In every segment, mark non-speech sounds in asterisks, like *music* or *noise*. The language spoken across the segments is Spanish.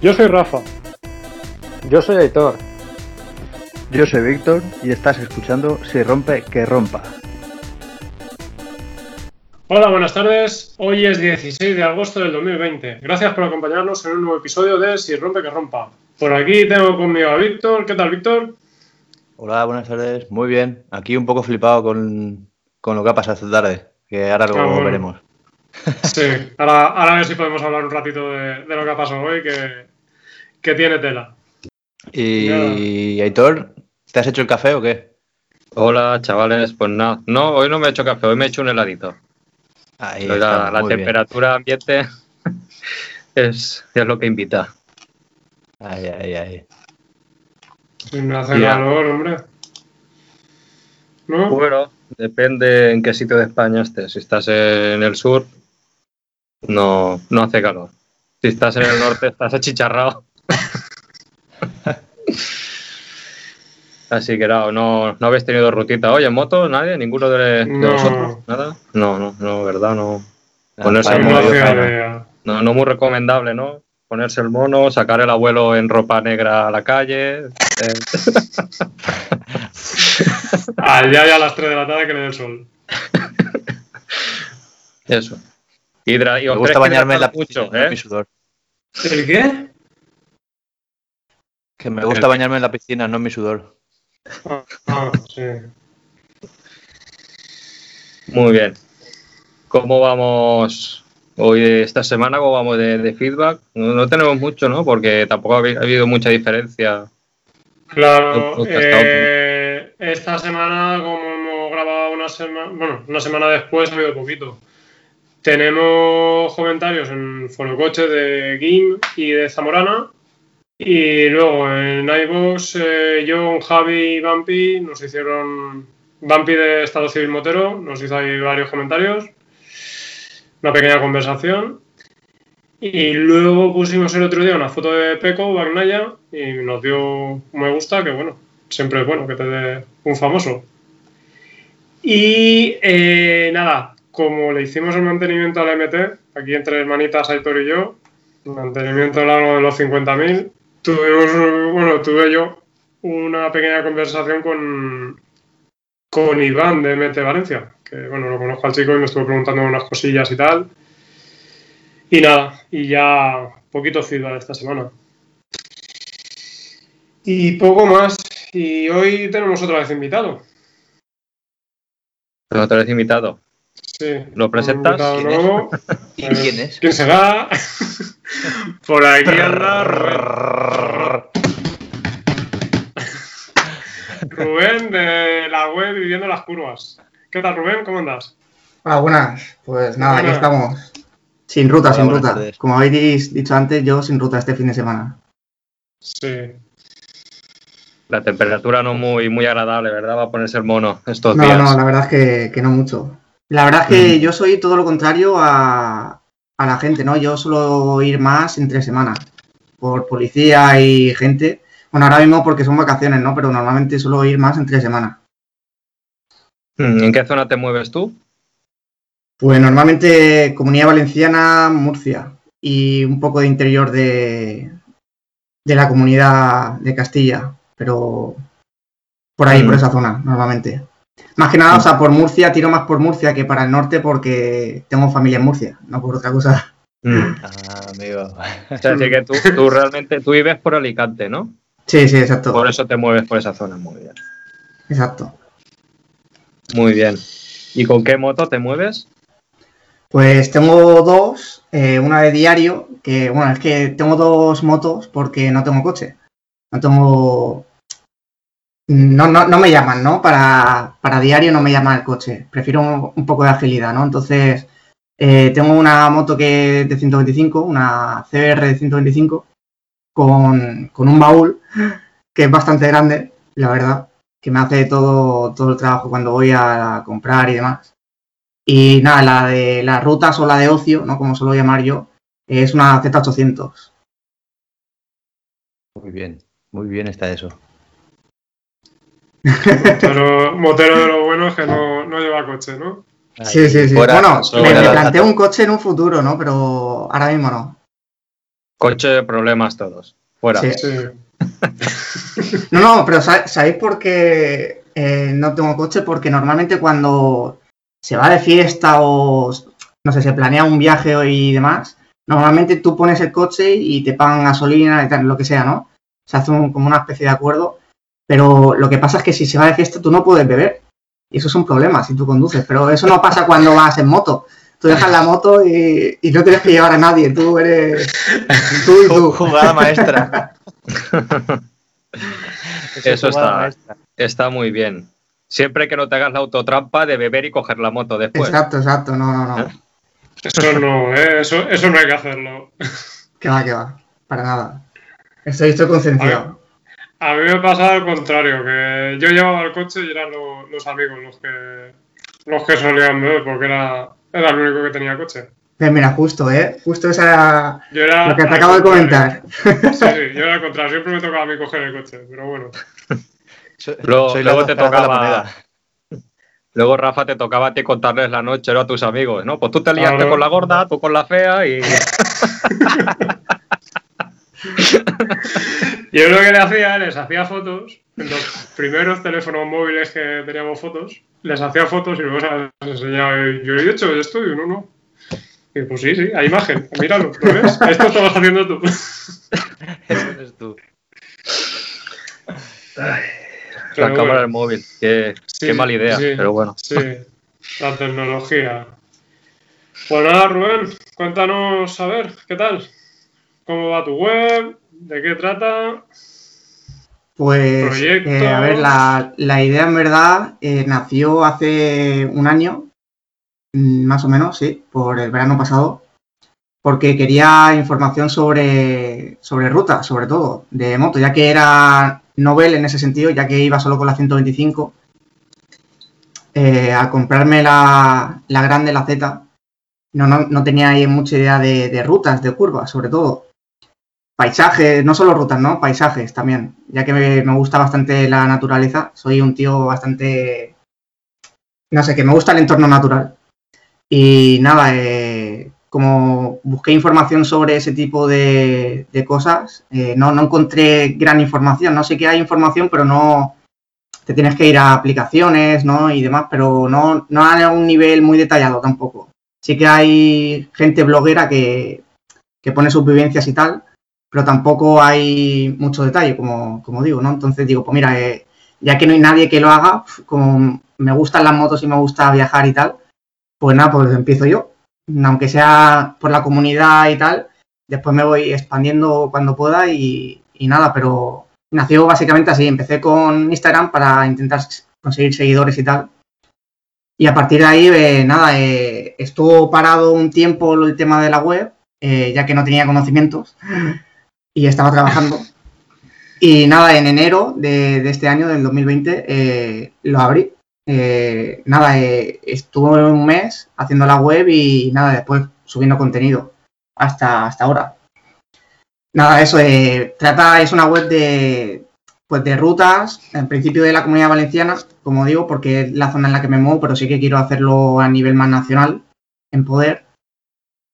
Yo soy Rafa. Yo soy Aitor. Yo soy Víctor y estás escuchando Si rompe, que rompa. Hola, buenas tardes. Hoy es 16 de agosto del 2020. Gracias por acompañarnos en un nuevo episodio de Si rompe, que rompa. Por aquí tengo conmigo a Víctor. ¿Qué tal, Víctor? Hola, buenas tardes. Muy bien. Aquí un poco flipado con, con lo que ha pasado esta tarde, que ahora lo Ah, bueno. veremos. Sí, ahora, ahora a ver si podemos hablar un ratito de, de lo que ha pasado hoy, que, que tiene tela. Y Aitor, ¿te has hecho el café o qué? Hola, chavales. Pues nada, no, hoy no me he hecho café, hoy me he hecho un heladito. Ahí la, está, la muy bien. temperatura ambiente *laughs* es, es lo que invita. Ahí, ahí, ahí. Me hace Ya. calor, hombre. ¿No? Bueno, depende en qué sitio de España estés. Si estás en el sur, no, no hace calor. Si estás en el norte, estás achicharrado. Así que no, no, no habéis tenido rutita hoy en moto, nadie, ninguno de, de No. vosotros, nada. No, no, no, verdad, no. Ah, Ponerse el No faena. idea. No, no muy recomendable, ¿no? Ponerse el mono, sacar el abuelo en ropa negra a la calle. eh, *laughs* Allá ya a las 3 de la tarde que le dé el sol. eso. Hidra- y Me gusta bañarme en la piscina, mucho, no ¿eh? mi sudor. ¿El qué? Que me gusta bañarme en la piscina, no en mi sudor. Ah, sí. Muy bien. ¿Cómo vamos hoy esta semana? ¿Cómo vamos de, de feedback? No, no tenemos mucho, ¿no? Porque tampoco ha, habi- ha habido mucha diferencia. Claro, eh, esta semana, como hemos grabado una semana, bueno, una semana después, ha habido poquito. Tenemos comentarios en Foro Coche de Gim y de Zamorana. Y luego en iVoox, eh, John, Javi y Bampi nos hicieron. Bampi de Estado Civil Motero nos hizo ahí varios comentarios. Una pequeña conversación. Y luego pusimos el otro día una foto de Peco, Bagnaya, y nos dio un me gusta, que bueno, siempre es bueno que te dé un famoso. Y eh, nada, como le hicimos el mantenimiento al MT, aquí entre hermanitas Aitor y yo, mantenimiento largo de los 50.000, tuvimos, bueno, tuve yo una pequeña conversación con, con Iván de MT Valencia, que bueno, lo conozco al chico y me estuvo preguntando unas cosillas y tal. Y nada, y ya poquito feedback esta semana. Y poco más. Y hoy tenemos otra vez invitado. Otra vez invitado. Sí. ¿Lo presentas? invitado ¿Quién es? nuevo. ¿Y Eh, quién es? ¿Quién será? *laughs* Por aquí anda Rubén. Rubén de la web Viviendo las Curvas. ¿Qué tal, Rubén? ¿Cómo andas? Hola, buenas. Pues nada, aquí estamos. Sin ruta, Hola, sin ruta. tardes. Como habéis dicho antes, yo sin ruta este fin de semana. Sí. La temperatura no muy, muy agradable, ¿verdad? Va a ponerse el mono estos No, días. no, la verdad es que, que no mucho. La verdad es que Mm. yo soy todo lo contrario a, a la gente, ¿no? Yo suelo ir más entre semanas. Por policía y gente. Bueno, ahora mismo porque son vacaciones, ¿no? Pero normalmente suelo ir más entre semanas. ¿En qué zona te mueves tú? Pues normalmente Comunidad Valenciana, Murcia y un poco de interior de, de la comunidad de Castilla, pero por ahí, Mm. por esa zona, normalmente. Más que nada, o sea, por Murcia, tiro más por Murcia que para el norte porque tengo familia en Murcia, no por otra cosa. Mm. Ah, amigo. O sea, así que tú, tú realmente tú vives por Alicante, ¿no? Sí, sí, exacto. Por eso te mueves por esa zona. Muy bien. Exacto. Muy bien. ¿Y con qué moto te mueves? Pues tengo dos, eh, una de diario, que bueno, es que tengo dos motos porque no tengo coche. No tengo... No, no, no me llaman, ¿no? Para, para diario no me llama el coche. Prefiero un, poco de agilidad, ¿no? Entonces, eh, tengo una moto que de 125, una CBR de 125, con, con un baúl que es bastante grande, la verdad, que me hace todo, todo el trabajo cuando voy a comprar y demás. Y nada, la de las rutas o la de ocio, ¿no? Como suelo llamar yo, es una Z800. Muy bien, muy bien está eso. Motero, motero de lo bueno es que no, no lleva coche, ¿no? Sí, sí, sí. Fuera- bueno, me, de me la planteo un coche en un futuro, ¿no? Pero ahora mismo no. Coche, problemas todos. Fuera. Sí. Sí. *laughs* No, no, pero sa- ¿sabéis por qué eh, no tengo coche? Porque normalmente cuando se va de fiesta o, no sé, se planea un viaje y demás, normalmente tú pones el coche y te pagan gasolina y tal, lo que sea, ¿no? Se hace un- como una especie de acuerdo, pero lo que pasa es que si se va de fiesta tú no puedes beber. Y eso es un problema si tú conduces, pero eso no pasa cuando vas en moto. Tú dejas la moto y, y no tienes que llevar a nadie, tú eres *laughs* tú y tú. Jugada maestra. *laughs* Eso jugada está, maestra. está muy bien. Siempre que no te hagas la autotrampa de beber y coger la moto después. Exacto, exacto, no, no, no. Eso no, ¿eh? eso, eso no hay que hacerlo. Que va, que va. Para nada. Estoy, estoy concienciado. A mí me pasa al contrario, que yo llevaba el coche y eran lo- los amigos los que los que solían beber, porque era, era el único que tenía coche. Pues mira, justo, ¿eh? Justo esa... Yo era Lo que te acabo de comentar. Sí, sí, yo era al contrario, siempre me tocaba a mí coger el coche, pero bueno. Luego- soy la luego te la tocaba- moneda. Luego, Rafa, te tocaba a ti contarles la noche ¿no? a tus amigos, ¿no? Pues tú te liaste Claro. con la gorda, tú con la fea y... *laughs* Yo lo que le hacía, les hacía fotos, en los primeros teléfonos móviles que teníamos fotos, les hacía fotos y luego se las enseñaba. Yo he hecho esto y no, no. Y pues sí, sí, hay imagen, míralo, ¿lo ves? Esto lo vas haciendo tú. *laughs* Ese eres tú. la Pero cámara bueno, del móvil. Qué, sí, qué mala idea, sí, pero bueno. Sí, la tecnología. Pues nada, Rubén, cuéntanos, a ver, ¿qué tal? ¿Cómo va tu web? ¿De qué trata? Pues, eh, a ver, la, la idea en verdad eh, nació hace un año, mm, más o menos, sí, por el verano pasado, porque quería información sobre, sobre rutas, sobre todo, de moto, ya que era novel en ese sentido, ya que iba solo con la 125. Eh, al comprarme la, la grande, la Z, no, no, no tenía ahí mucha idea de, de rutas, de curvas, sobre todo paisajes, no solo rutas, ¿no? Paisajes también, ya que me, gusta bastante la naturaleza, soy un tío bastante, no sé, que me gusta el entorno natural. Y nada, eh, como busqué información sobre ese tipo de, cosas, eh, no, no encontré gran información, no sé que hay información, pero no, te tienes que ir a aplicaciones, ¿no? Y demás, pero no, no a un nivel muy detallado tampoco. Sí que hay gente bloguera que, que pone sus vivencias y tal, pero tampoco hay mucho detalle, como, digo, ¿no? Entonces digo, pues mira, eh, ya que no hay nadie que lo haga, como me gustan las motos y me gusta viajar y tal, pues nada, pues empiezo yo. Aunque sea por la comunidad y tal, después me voy expandiendo cuando pueda y, y nada, pero nació básicamente así. Empecé con Instagram para intentar conseguir seguidores y tal. Y a partir de ahí, eh, nada, eh, estuvo parado un tiempo el tema de la web, eh, ya que no tenía conocimientos y estaba trabajando. Y nada, en enero de, este año, del 2020, eh, lo abrí. Eh, nada, eh, estuve un mes haciendo la web y nada, después subiendo contenido hasta, hasta ahora. Nada, eso, trata, es una web de, pues de rutas, en principio de la comunidad valenciana, como digo, porque es la zona en la que me muevo, pero sí que quiero hacerlo a nivel más nacional, en poder.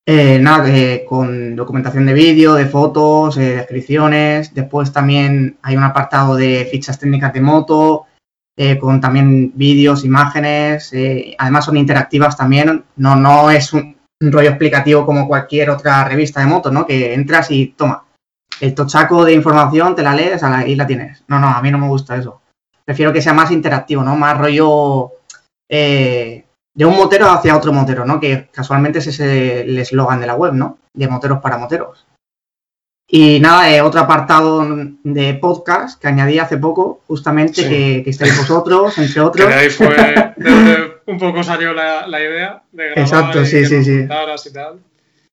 Eh, nada, con documentación de vídeo, de fotos, eh, descripciones. Después también hay un apartado de fichas técnicas de moto, eh, con también vídeos, imágenes. además son interactivas también. No, no es un, rollo explicativo como cualquier otra revista de moto, ¿no? Que entras y toma. El tochaco de información te la lees y la tienes. No, no, a mí no me gusta eso. Prefiero que sea más interactivo, ¿no? Más rollo de un motero hacia otro motero, ¿no? Que casualmente es ese el eslogan de la web, ¿no? De moteros para moteros. Y nada, eh, otro apartado de podcast que añadí hace poco, justamente, Sí. que, que estáis vosotros, entre Que otros. de ahí fue de *laughs* donde un poco salió la, la idea de grabar Exacto, y sí, que sí, sí. contaras y tal.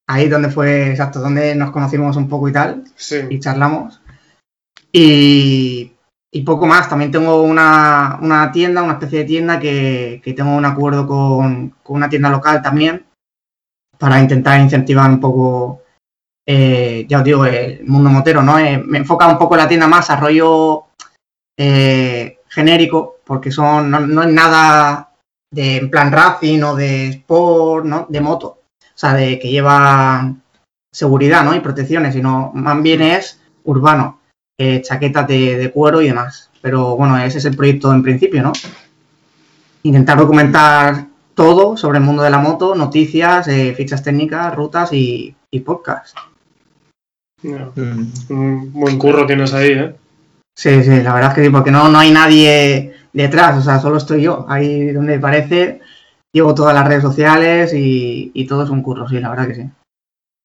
Ahí donde fue, exacto, donde nos conocimos un poco y tal. Sí. y charlamos. Y, y poco más. También tengo una, una tienda, una especie de tienda que, que tengo un acuerdo con, con una tienda local también para intentar incentivar un poco, eh, ya os digo, el mundo motero, ¿no? Eh, me enfoca un poco la tienda más a rollo eh, genérico, porque son, no, no es nada de en plan racing o de sport, ¿no? De moto. O sea, de que lleva seguridad ¿no? y protecciones, sino más bien es urbano, eh, chaquetas de, de cuero y demás. Pero bueno, ese es el proyecto en principio, ¿no? Intentar documentar todo sobre el mundo de la moto, noticias, eh, fichas técnicas, rutas y, y podcast. Mm. Un buen curro tienes ahí, ¿eh? Sí, sí, la verdad es que sí, porque no, no hay nadie detrás, o sea, solo estoy yo. Ahí donde parece, llevo todas las redes sociales y, y todo es un curro, sí, la verdad que sí.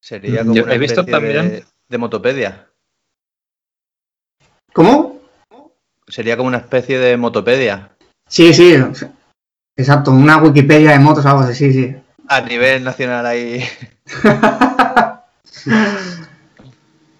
Sería Mm, como yo una he visto de- también- de motopedia. ¿Cómo? Sería como una especie de motopedia. Sí, sí, exacto, una Wikipedia de motos o algo así, sí, sí. A nivel nacional ahí. *laughs*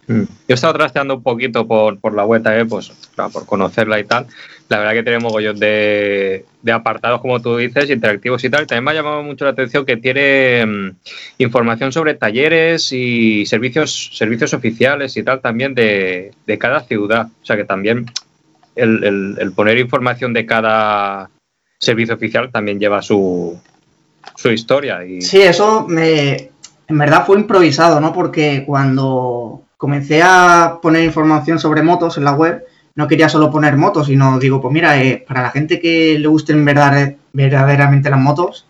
Yo he estado trasteando un poquito por, por la web también, pues, claro, por conocerla y tal. La verdad que tiene mogollón de, de apartados, como tú dices, interactivos y tal. También me ha llamado mucho la atención que tiene mm, información sobre talleres y servicios, servicios oficiales y tal también de, de cada ciudad. O sea que también el, el- el poner información de cada servicio oficial también lleva su, su historia. Y, Sí, eso me, en verdad fue improvisado, ¿no? Porque cuando comencé a poner información sobre motos en la web, no quería solo poner motos, sino digo, pues mira, eh, para la gente que le gusten verdad- verdaderamente las motos,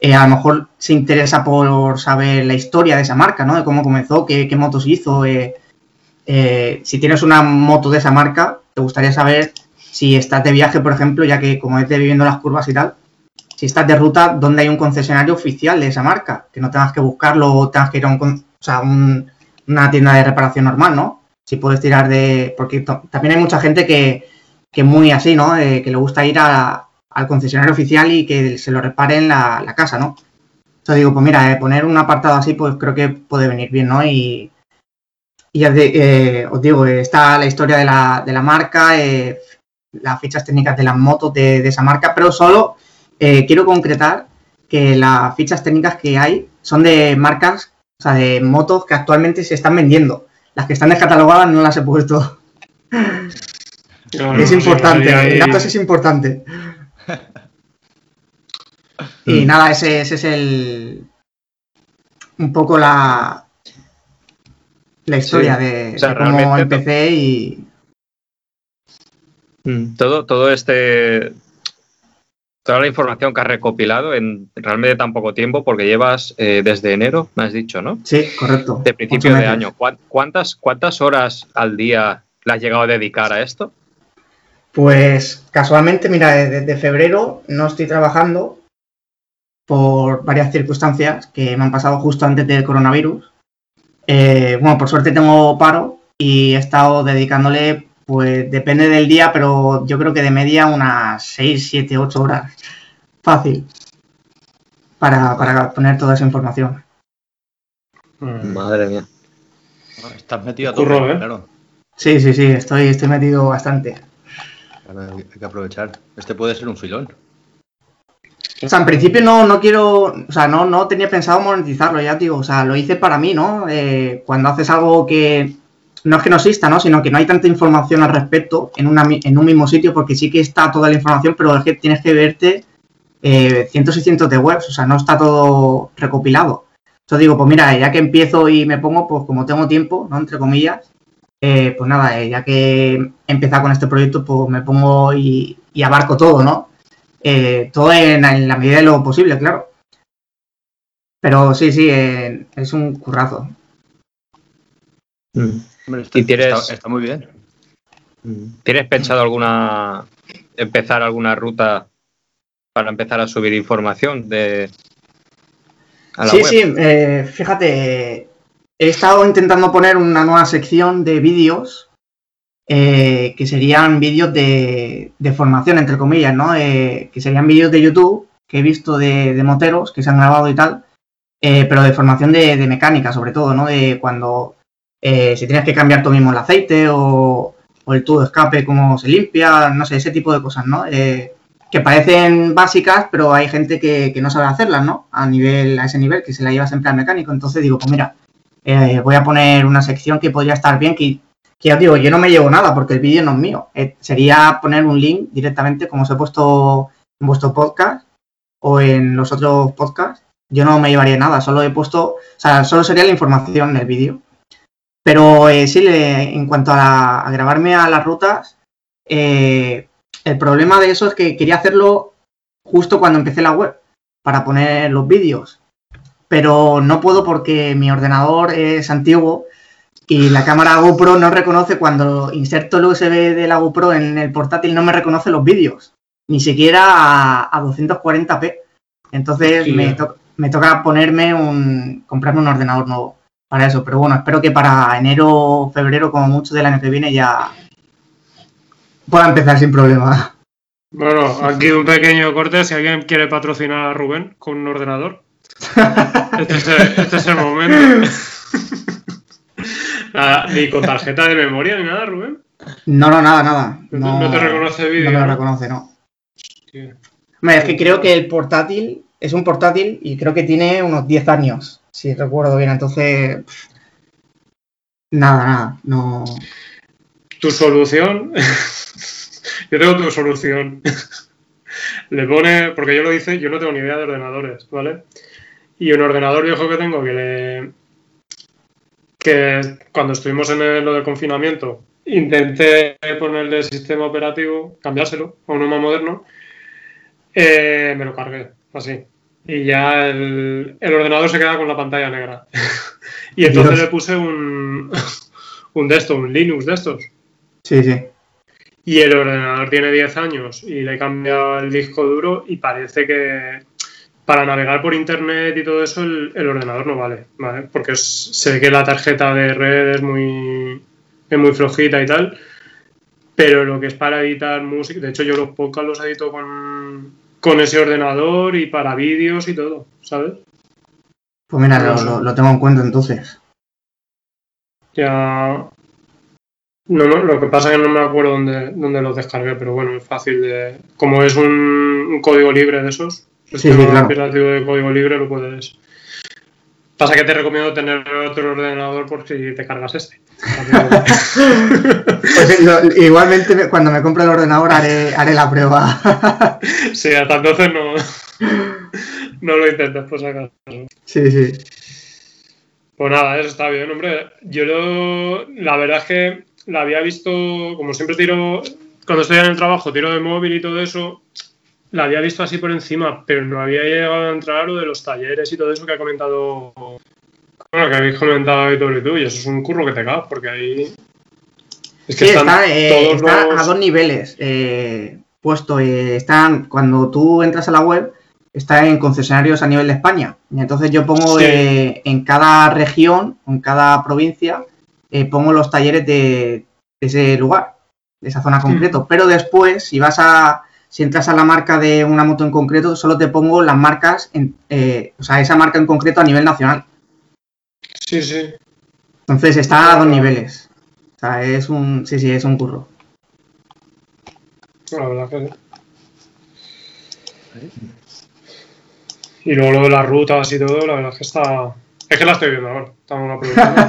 eh, a lo mejor se interesa por saber la historia de esa marca, ¿no? De cómo comenzó, qué, qué motos hizo. eh, si tienes una moto de esa marca, te gustaría saber si estás de viaje, por ejemplo, ya que como es de viviendo las curvas y tal, si estás de ruta, donde hay un concesionario oficial de esa marca, que no tengas que buscarlo o tengas que ir a un, o sea, un- una tienda de reparación normal, ¿no? Si puedes tirar de... Porque también hay mucha gente que, que muy así, ¿no? Eh, que le gusta ir a- al concesionario oficial y que se lo repare en la, la casa, ¿no? Entonces digo, pues mira, eh, poner un apartado así, pues creo que puede venir bien, ¿no? Y, y eh, os digo, está la historia de la, de la marca, las fichas técnicas de las motos de, de esa marca, pero solo quiero concretar que las fichas técnicas que hay son de marcas, o sea, de motos que actualmente se están vendiendo. Las que están descatalogadas no las he puesto. *laughs* Es importante, ahí- el datos es importante. y Mm. nada, ese, ese es el. Un poco la. La historia Sí. de, O sea, de cómo empecé y. Mm, Todo, todo este. Toda la información que has recopilado en realmente tan poco tiempo, porque llevas eh, desde enero, me has dicho, ¿no? Sí, correcto. De principio de año. ¿Cuán- ¿Cuántas, ¿Cuántas horas al día le has llegado a dedicar a esto? Pues casualmente, mira, desde febrero no estoy trabajando por varias circunstancias que me han pasado justo antes del coronavirus. Eh, bueno, por suerte tengo paro y he estado dedicándole, pues depende del día, pero yo creo que de media unas 6, 7, 8 horas. Fácil. Para, para poner toda esa información. Mm. Madre mía. Estás metido a todo, Curro, ¿eh? claro. Sí, sí, sí, estoy, estoy metido bastante. Claro, Hay que aprovechar. Este puede ser un filón. O sea, en principio no, no quiero, o sea, no, no tenía pensado monetizarlo, ya te digo, o sea, lo hice para mí, ¿no? Eh, cuando haces algo que no es que no exista, ¿no? Sino que no hay tanta información al respecto en, en un mismo sitio, porque sí que está toda la información, pero es que tienes que verte eh, cientos y cientos de webs, o sea, no está todo recopilado. Entonces digo, pues mira, ya que empiezo y me pongo, pues como tengo tiempo, ¿no? Entre comillas, eh, pues nada, eh, ya que he empezado con este proyecto, pues me pongo y, abarco todo, ¿no? Eh, todo en, la medida de lo posible, claro. Pero sí, sí, eh, es un currazo. Mm. Hombre, está, Y tienes- está- está muy bien. ¿Tienes pensado alguna empezar alguna ruta para empezar a subir información de a la Sí, web? sí, eh, fíjate, he estado intentando poner una nueva sección de vídeos eh, que serían vídeos de, de formación, entre comillas, ¿no? Eh, que serían vídeos de YouTube que he visto de, de moteros que se han grabado y tal, eh, pero de formación de, de mecánica, sobre todo, ¿no? De cuando eh, si tienes que cambiar tú mismo el aceite o, el tubo de escape, cómo se limpia, no sé, ese tipo de cosas, ¿no? Eh, que parecen básicas, pero hay gente que, que no sabe hacerlas, ¿no? A nivel, a ese nivel, que se la lleva siempre al mecánico. Entonces digo, pues mira, eh, voy a poner una sección que podría estar bien, que, que ya digo, yo no me llevo nada porque el vídeo no es mío. Sería poner un link directamente, como os he puesto en vuestro podcast o en los otros podcasts yo no me llevaría nada, solo he puesto, o sea, solo sería la información en el vídeo. Pero eh, sí, le- en cuanto a, la- a grabarme a las rutas, eh, el problema de eso es que quería hacerlo justo cuando empecé la web, para poner los vídeos. Pero no puedo porque mi ordenador es antiguo y la cámara GoPro no reconoce cuando inserto el USB de la GoPro en el portátil, no me reconoce los vídeos, ni siquiera a, a 240p. Entonces me, to- me toca ponerme un, comprarme un ordenador nuevo para eso. Pero bueno, espero que para enero, febrero, como mucho del año que viene, ya pueda empezar sin problema. Bueno, aquí un pequeño corte. Si alguien quiere patrocinar a Rubén con un ordenador, *laughs* este es el, este es el momento. Nada, ni con tarjeta de memoria ni nada, Rubén. No, no, nada, nada. No, te- no te reconoce vídeo. No me lo ¿no? reconoce, no. Hombre, es que creo que el portátil es un portátil y creo que tiene unos 10 años, si recuerdo bien. Entonces, nada, nada, no. Tu solución. *laughs* yo tengo tu solución. *laughs* Le pone. Porque yo lo hice, yo no tengo ni idea de ordenadores, ¿vale? Y un ordenador viejo que tengo que le. que cuando estuvimos en el- lo del confinamiento, intenté ponerle sistema operativo, cambiárselo a uno más moderno. eh, me lo cargué, así. Y ya el, el ordenador se queda con la pantalla negra. *laughs* y entonces Dios. le puse un. *laughs* un de estos, un Linux de estos. Sí, sí. Y el ordenador tiene 10 años y le he cambiado el disco duro y parece que para navegar por internet y todo eso el, el ordenador no vale, ¿vale? Porque es- se ve que la tarjeta de red es muy, es muy flojita y tal, pero lo que es para editar música, de hecho yo los podcasts los edito con, con ese ordenador y para vídeos y todo, ¿sabes? Pues mira, lo, lo- lo tengo en cuenta entonces. Ya. No, no, lo que pasa es que no me acuerdo dónde, dónde los descargué, pero bueno, es fácil de. Como es un, un código libre de esos, Sí, sí, claro. de código libre, lo puedes. Pasa que te recomiendo tener otro ordenador por si te cargas este. *laughs* Pues, lo- igualmente me- cuando me compre el ordenador haré, haré la prueba. *laughs* sí, hasta entonces no. No lo intentes, por si acaso. sí, sí. Pues nada, eso está bien, hombre. Yo lo, la verdad es que la había visto, como siempre tiro, cuando estoy en el trabajo, tiro de móvil y todo eso, la había visto así por encima, pero no había llegado a entrar a lo de los talleres y todo eso que ha comentado, bueno, que habéis comentado Víctor y tú, y eso es un curro que te cagas, porque ahí... Es que Sí, están está, eh, todos está los- a dos niveles eh, puesto. eh, están, cuando tú entras a la web, está en concesionarios a nivel de España. Y entonces yo pongo Sí. en cada región, en cada provincia, pongo los talleres de, de ese lugar, de esa zona concreto. Pero después, si vas a, si entras a la marca de una moto en concreto, solo te pongo las marcas, en, eh, o sea, esa marca en concreto a nivel nacional. Sí, sí. Entonces está a dos niveles. O sea, es un, sí, sí, es un curro. La verdad que sí. Y luego lo de las rutas y todo, la verdad es que está... Es que la estoy viendo ahora, estamos *laughs* aprovechando.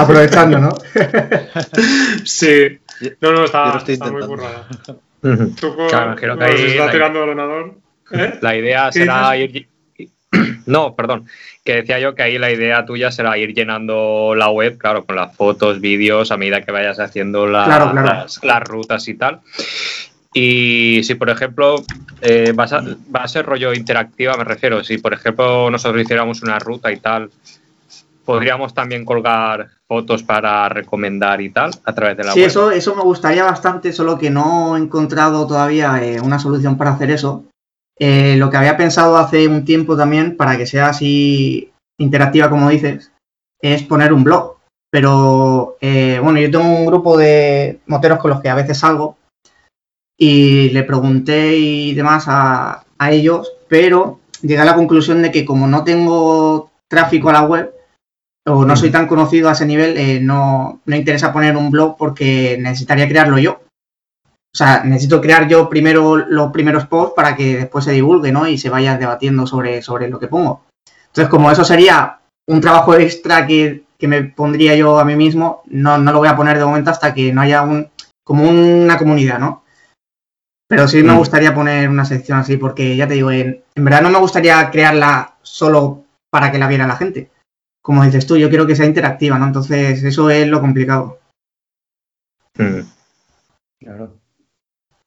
Aprovechando, ¿no? *laughs* sí. No, no, Yo está, lo estoy está muy Tú con- Claro, imagino que bueno, ahí si estás la- tirando el ordenador... ¿eh? La idea ¿Qué será ir. *clears throat* No, perdón. Que decía yo que ahí la idea tuya será ir llenando la web, claro, con las fotos, vídeos, a medida que vayas haciendo la- Claro, claro. Las, las rutas y tal. Y si, por ejemplo, eh, vas a- va a ser rollo interactiva, me refiero. Si, por ejemplo, nosotros hiciéramos una ruta y tal, podríamos también colgar fotos para recomendar y tal a través de la Sí, web. eso, eso me gustaría bastante, solo que no he encontrado todavía eh, una solución para hacer eso. Eh, lo que había pensado hace un tiempo también, para que sea así interactiva como dices, es poner un blog. Pero eh, bueno, yo tengo un grupo de moteros con los que a veces salgo y le pregunté y demás a, a ellos, pero llegué a la conclusión de que como no tengo tráfico a la web, o no soy tan conocido a ese nivel, eh, no, no interesa poner un blog porque necesitaría crearlo yo. O sea, necesito crear yo primero los primeros posts para que después se divulgue, ¿no? Y se vaya debatiendo sobre, sobre lo que pongo. Entonces, como eso sería un trabajo extra que, que me pondría yo a mí mismo, no, no lo voy a poner de momento hasta que no haya un, como una comunidad, ¿no? Pero sí me Mm. gustaría poner una sección así, porque ya te digo, en, en verdad no me gustaría crearla solo para que la viera la gente. Como dices tú, yo quiero que sea interactiva, ¿no? Entonces, eso es lo complicado. Mm. Claro.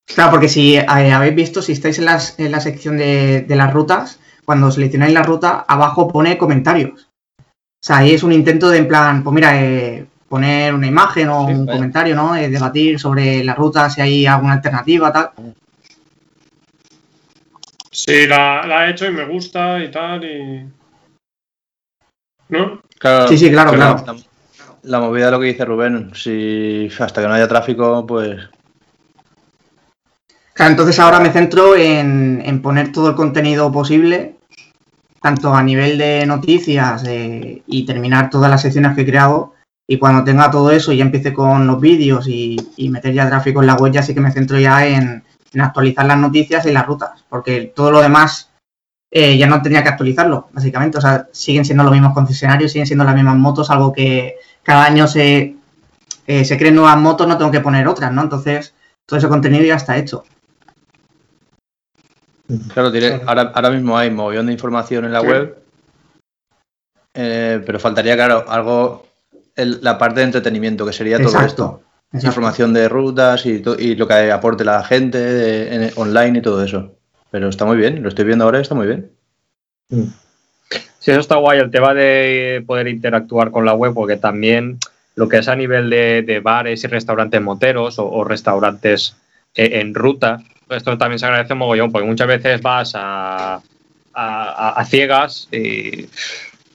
Claro, porque si eh, habéis visto, si estáis en, las- en la sección de, de las rutas, cuando seleccionáis la ruta, abajo pone comentarios. O sea, ahí es un intento de, en plan, pues mira, eh, poner una imagen o Sí, un vaya. comentario, ¿no? Eh, debatir sobre la ruta, si hay alguna alternativa, tal. Sí, la, la he hecho y me gusta y tal, y... ¿No? Claro, Sí, sí, claro, la- claro. La, la movida de lo que dice Rubén, si hasta que no haya tráfico, pues Claro, entonces ahora me centro en, en poner todo el contenido posible, tanto a nivel de noticias eh, y terminar todas las secciones que he creado. Y cuando tenga todo eso y ya empiece con los vídeos y, y meter ya tráfico en la web, ya sí que me centro ya en, en actualizar las noticias y las rutas, porque todo lo demás eh, ya no tenía que actualizarlo, básicamente. O sea, siguen siendo los mismos concesionarios, siguen siendo las mismas motos, algo que cada año se, eh, se creen nuevas motos, no tengo que poner otras, ¿no? Entonces, todo ese contenido ya está hecho. Claro, tiene- Claro. ahora, ahora mismo hay mogollón de información en la Sí. web, eh, pero faltaría, claro, algo, el- la parte de entretenimiento, que sería todo esto. Exacto. exacto. Información de rutas y, to- y lo que aporte la gente de- en- online y todo eso. Pero está muy bien, lo estoy viendo ahora y está muy bien. Sí, eso está guay, el tema de poder interactuar con la web, porque también lo que es a nivel de, de bares y restaurantes moteros o, o restaurantes eh, en ruta, esto también se agradece un mogollón, porque muchas veces vas a, a- a- a ciegas y.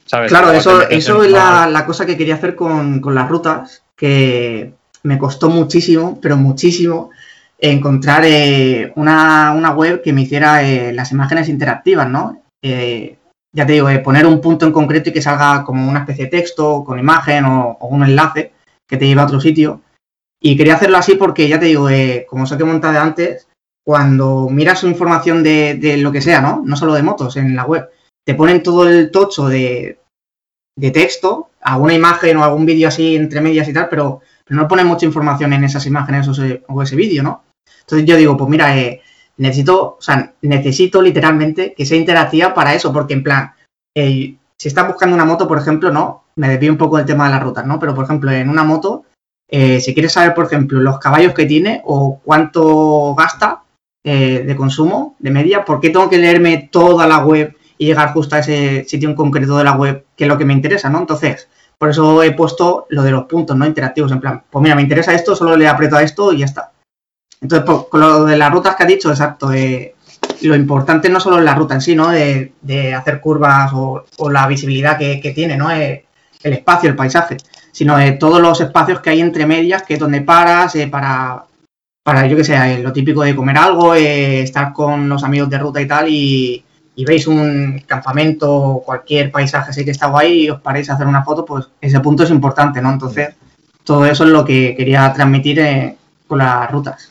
¿sabes? Claro, eso, eso es la cosa que quería hacer con, con las rutas, que me costó muchísimo, pero muchísimo, encontrar eh, una, una web que me hiciera eh, las imágenes interactivas, ¿no? Eh, ya te digo, poner un punto en concreto y que salga como una especie de texto con imagen o, un enlace que te lleve a otro sitio. Y quería hacerlo así porque, ya te digo, como os he comentado antes, cuando miras información de, de lo que sea, ¿no? No solo de motos en la web, te ponen todo el tocho de, de texto, alguna imagen o algún vídeo así entre medias y tal, pero, pero no ponen mucha información en esas imágenes o ese, o ese vídeo, ¿no? Entonces yo digo, pues mira, eh, necesito, o sea, necesito literalmente que sea interactiva para eso, porque en plan, eh, si estás buscando una moto, por ejemplo, no, me desvío un poco del tema de las rutas, ¿no? Pero por ejemplo, en una moto, eh, si quieres saber, por ejemplo, los caballos que tiene o cuánto gasta eh, de consumo de media, ¿por qué tengo que leerme toda la web y llegar justo a ese sitio en concreto de la web que es lo que me interesa, ¿no? Entonces, por eso he puesto lo de los puntos, ¿no? Interactivos, en plan, pues mira, me interesa esto, solo le aprieto a esto y ya está. Entonces, pues, con lo de las rutas que ha dicho, exacto, eh, lo importante no solo es la ruta en sí, ¿no? De, de hacer curvas o, o la visibilidad que, que tiene, ¿no? Eh, el espacio, el paisaje, sino de todos los espacios que hay entre medias, que es donde paras, eh, para, para, yo que sé, eh, lo típico de comer algo, eh, estar con los amigos de ruta y tal, y, y veis un campamento o cualquier paisaje así que está guay y os paráis a hacer una foto, pues ese punto es importante, ¿no? Entonces, todo eso es lo que quería transmitir eh, con las rutas.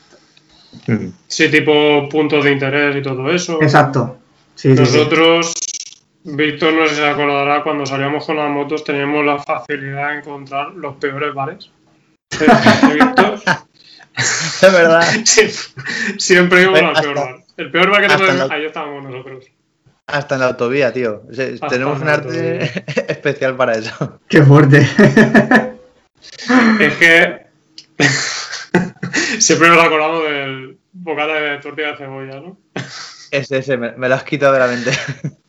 Sí, tipo puntos de interés y todo eso. Exacto. Sí, sí, sí. Nosotros, Víctor no sé si se acordará, cuando salíamos con las motos teníamos la facilidad de encontrar los peores bares. *laughs* Eh, Víctor, Es verdad. *laughs* siempre, siempre íbamos al Hasta- peor bar. El peor bar que te hasta puedes- la- ahí estábamos nosotros. Hasta en la autovía, tío. O sea, Hasta tenemos en un arte *laughs* especial para eso. Qué fuerte. Es que siempre nos acordamos del bocata de tortilla de cebolla, ¿no? Ese, ese, me, me lo has quitado de la mente. *laughs*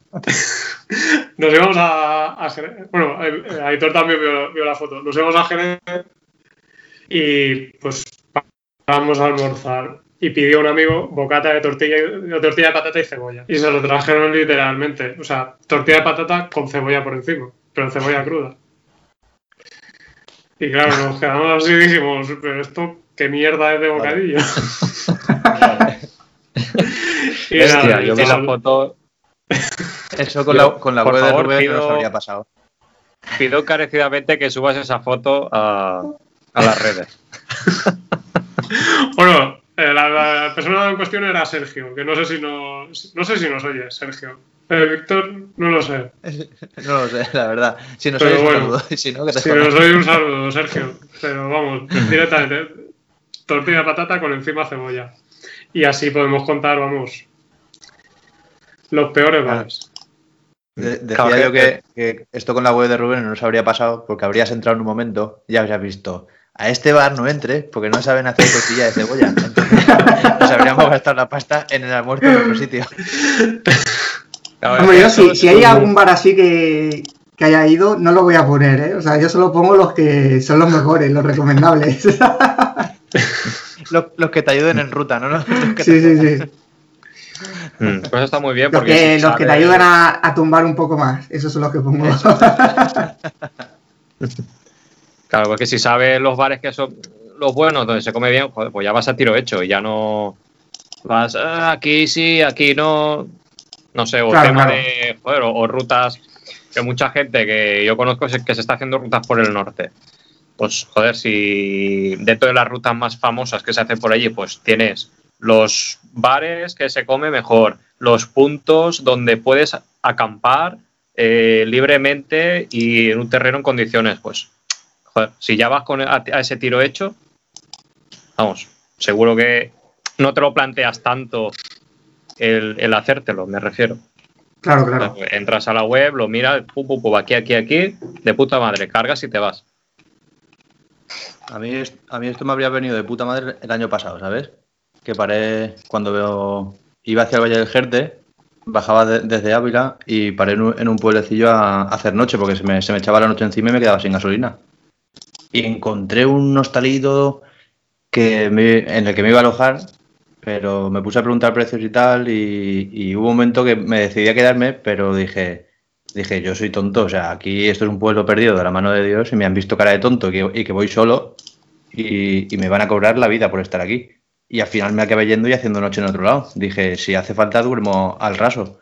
Nos íbamos a, a Jerez. Bueno, Aitor también vio, vio la foto. Nos íbamos a Jerez y pues vamos a almorzar. Y pidió un amigo bocata de tortilla, de tortilla de patata y cebolla. Y se lo trajeron literalmente. O sea, tortilla de patata con cebolla por encima, pero cebolla cruda. Y claro, nos quedamos así y dijimos, pero esto, ¿qué mierda es de bocadillo? *laughs* y Hostia, nada, yo vi la foto, Eso con Yo, la, con la web favor, de Rubén no nos habría pasado. pido encarecidamente que subas esa foto a, a las redes. *laughs* Bueno, eh, la, la persona en cuestión era Sergio, que no sé si no, no sé si nos oye, Sergio. Eh, Víctor, no lo sé. *laughs* No lo sé, la verdad. Si nos oyes, un saludo. Si no, que te Si jodas. nos oye un saludo, Sergio. Pero vamos, directamente, tortilla de patata con encima cebolla. y así podemos contar, vamos, los peores bares. De- decía Claro, yo que- esto con la web de Rubén no nos habría pasado porque habrías entrado en un momento y habrías visto a este bar no entres porque no saben hacer tortilla de cebolla. Entonces nos habríamos gastado la pasta en el almuerzo en otro sitio. Hombre, yo si, si hay algún bar así que, que haya ido, no lo voy a poner, ¿eh? O sea, yo solo pongo los que son los mejores, los recomendables. *laughs* *laughs* Los, los que te ayuden en ruta, ¿no? *laughs* Los que sí, te- sí, sí. Mm, Pues está muy bien Los porque que, si los que te ayudan a, a tumbar un poco más, esos son los que pongo. *laughs* Claro, porque si sabes los bares que son los buenos, donde se come bien, joder, pues ya vas a tiro hecho y ya no vas "Ah, aquí sí, aquí no. No sé, o Claro, tema claro. de. Joder, o, o rutas que mucha gente que yo conozco se- que se está haciendo rutas por el norte. Pues joder, si dentro de las rutas más famosas que se hacen por allí, pues tienes los bares que se come mejor, los puntos donde puedes acampar eh, libremente y en un terreno en condiciones, pues joder, si ya vas con a, a ese tiro hecho, vamos, seguro que no te lo planteas tanto el, el hacértelo, me refiero. Claro, claro. Entras a la web, lo miras, pum, pum, pum, aquí, aquí, aquí, de puta madre, cargas y te vas. A mí, a mí esto me habría venido de puta madre el año pasado, ¿sabes? Que paré cuando veo, iba hacia el Valle del Jerte, bajaba de- desde Ávila y paré en un, pueblecillo a, hacer noche porque se me, se me echaba la noche encima y me quedaba sin gasolina. Y encontré un hostalito que en el que me iba a alojar, pero me puse a preguntar precios y tal y, y hubo un momento que me decidí a quedarme, pero dije, dije, yo soy tonto, o sea, aquí esto es un pueblo perdido de la mano de Dios y me han visto cara de tonto y que, voy solo y, y me van a cobrar la vida por estar aquí. Y al final me acabé yendo y haciendo noche en otro lado. Dije, si hace falta duermo al raso.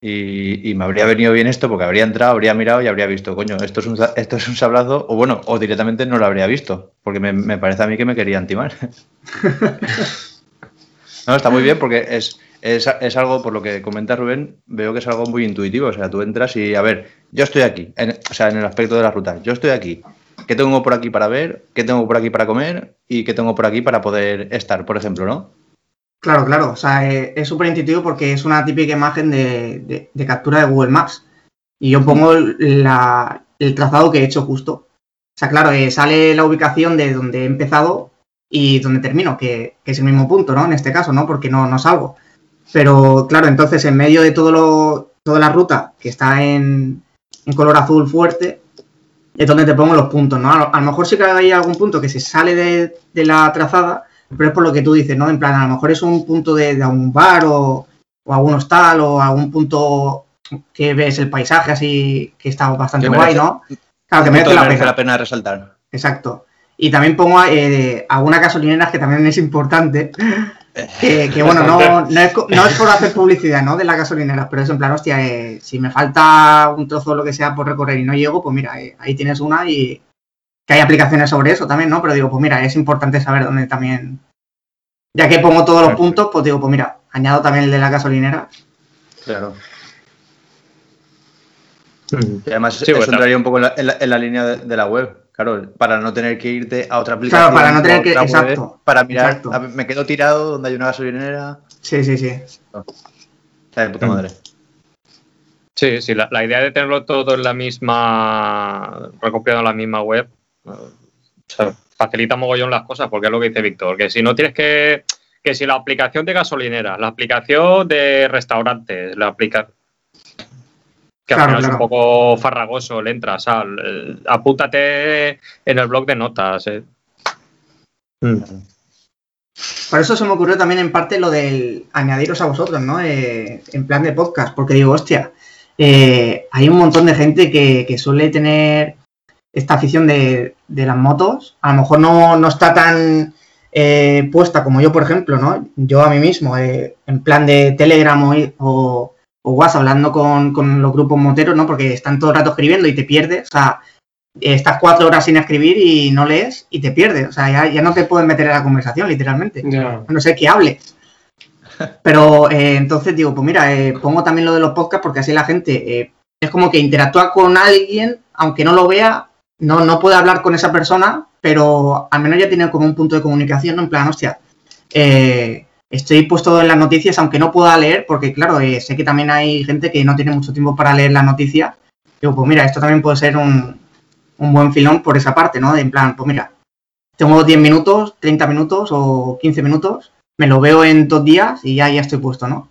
Y, y me habría venido bien esto porque habría entrado, habría mirado y habría visto, coño, esto es un, esto es un sablazo, o bueno, o directamente no lo habría visto, porque me, me parece a mí que me querían timar. *laughs* no, está muy bien porque es, es, es algo, por lo que comenta Rubén, veo que es algo muy intuitivo. O sea, tú entras y, a ver, yo estoy aquí, en- o sea, en el aspecto de las rutas, yo estoy aquí. ¿Qué tengo por aquí para ver? ¿Qué tengo por aquí para comer? ¿Y qué tengo por aquí para poder estar, por ejemplo, no? Claro, claro. O sea, eh, es súper intuitivo porque es una típica imagen de, de- captura de Google Maps. Y yo pongo la- el trazado que he hecho justo. O sea, claro, eh, sale la ubicación de donde he empezado y donde termino, que, que es el mismo punto, ¿no? En este caso, ¿no? Porque no, no salgo. Pero claro, entonces en medio de todo lo, toda la ruta que está en, en color azul fuerte, es donde te pongo los puntos, ¿no? A lo, a lo mejor sí que hay algún punto que se sale de, de la trazada, pero es por lo que tú dices, ¿no? En plan, a lo mejor es un punto de, de algún bar o, o algún hostal o algún punto que ves el paisaje así que está bastante guay, ¿no? Claro, que merece punto la merece pena. la pena resaltar. Exacto. Y también pongo eh, algunas gasolineras que también es importante. Que, que, bueno, no, no, es, co- no es por hacer publicidad, ¿no? De las gasolineras, pero es en plan, hostia, eh, si me falta un trozo o lo que sea por recorrer y no llego, pues mira, eh, ahí tienes una y que hay aplicaciones sobre eso también, ¿no? Pero digo, pues mira, es importante saber dónde también. Ya que pongo todos los puntos, pues digo, pues mira, añado también el de la gasolinera. Claro. Y además, Sí, eso bueno. entraría un poco en la, en la- en la línea de, de la web. Claro, para no tener que irte a otra aplicación. Claro, para no tener que- web, exacto, Para mirar, exacto. a ver, me quedo tirado donde hay una gasolinera. Sí, sí, sí. Está de puta Mm. madre. Sí, sí, la, la idea de tenerlo todo en la misma, recopilado en la misma web, eh, o sea, facilita mogollón las cosas, porque es lo que dice Víctor, que si no tienes que, que si la aplicación de gasolinera, la aplicación de restaurantes, la aplicación que al Claro, final es un poco farragoso, le entras, al, apúntate en el blog de notas. eh. Por eso se me ocurrió también en parte lo del añadiros a vosotros, ¿no? Eh, en plan de podcast, porque digo, hostia, eh, hay un montón de gente que, que suele tener esta afición de, de las motos. A lo mejor no, no está tan eh, puesta como yo, por ejemplo, ¿no? Yo a mí mismo, eh, en plan de Telegram o, o, o WhatsApp, hablando con, con los grupos moteros, ¿no? Porque están todo el rato escribiendo y te pierdes. O sea, estás cuatro horas sin escribir y no lees y te pierdes. O sea, ya, ya no te puedes meter en la conversación, literalmente. A no sé que hable. *laughs* Pero eh, entonces digo, pues mira, eh, pongo también lo de los podcasts porque así la gente eh, es como que interactúa con alguien, aunque no lo vea, no, no puede hablar con esa persona, pero al menos ya tiene como un punto de comunicación, ¿no? En plan, hostia, eh, estoy puesto en las noticias, aunque no pueda leer, porque claro, eh, sé que también hay gente que no tiene mucho tiempo para leer las noticias. Digo, pues mira, esto también puede ser un, un buen filón por esa parte, ¿no? De en plan, pues mira, tengo 10 minutos, 30 minutos o 15 minutos, me lo veo en dos días y ya, ya estoy puesto, ¿no?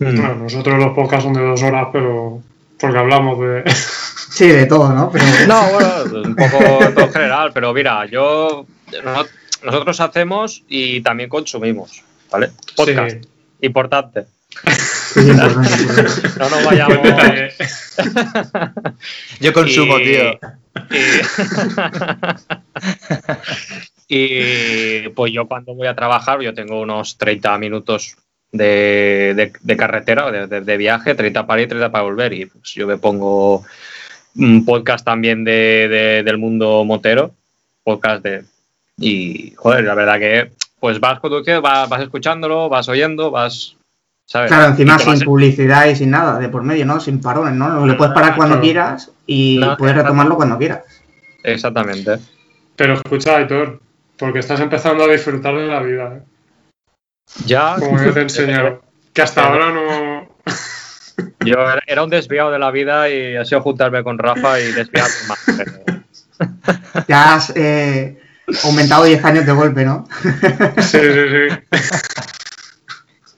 Bueno, nosotros los podcasts son de dos horas, pero porque hablamos de. *laughs* Sí, de todo, ¿no? *laughs* Pero... No, bueno, un poco todo general, pero mira, yo. no- Nosotros hacemos y también consumimos, ¿vale? Podcast. Sí. Importante. *laughs* No nos vayamos. *laughs* Yo consumo, Y- tío. Y, *laughs* y, pues yo cuando voy a trabajar, yo tengo unos 30 minutos de, de- de carretera, de, de- de viaje, 30 para ir, 30 para volver. Y pues yo me pongo un podcast también de, de- del mundo motero, podcast de... Y, joder, la verdad que pues vas conduciendo, vas, vas escuchándolo, vas oyendo, vas... ¿sabes? Claro, encima sin publicidad y sin nada, de por medio, ¿no? Sin parones, ¿no? Lo puedes parar cuando Claro. quieras y No, puedes retomarlo cuando quieras. Exactamente. Pero escucha, Aitor, porque estás empezando a disfrutar de la vida, ¿eh? Ya... como yo te he enseñado. Que hasta ahora no. *laughs* Yo era- era un desviado de la vida y ha sido juntarme con Rafa y desviarme más. pero- Ya has eh, aumentado 10 años de golpe, ¿no? Sí, sí, sí. *laughs*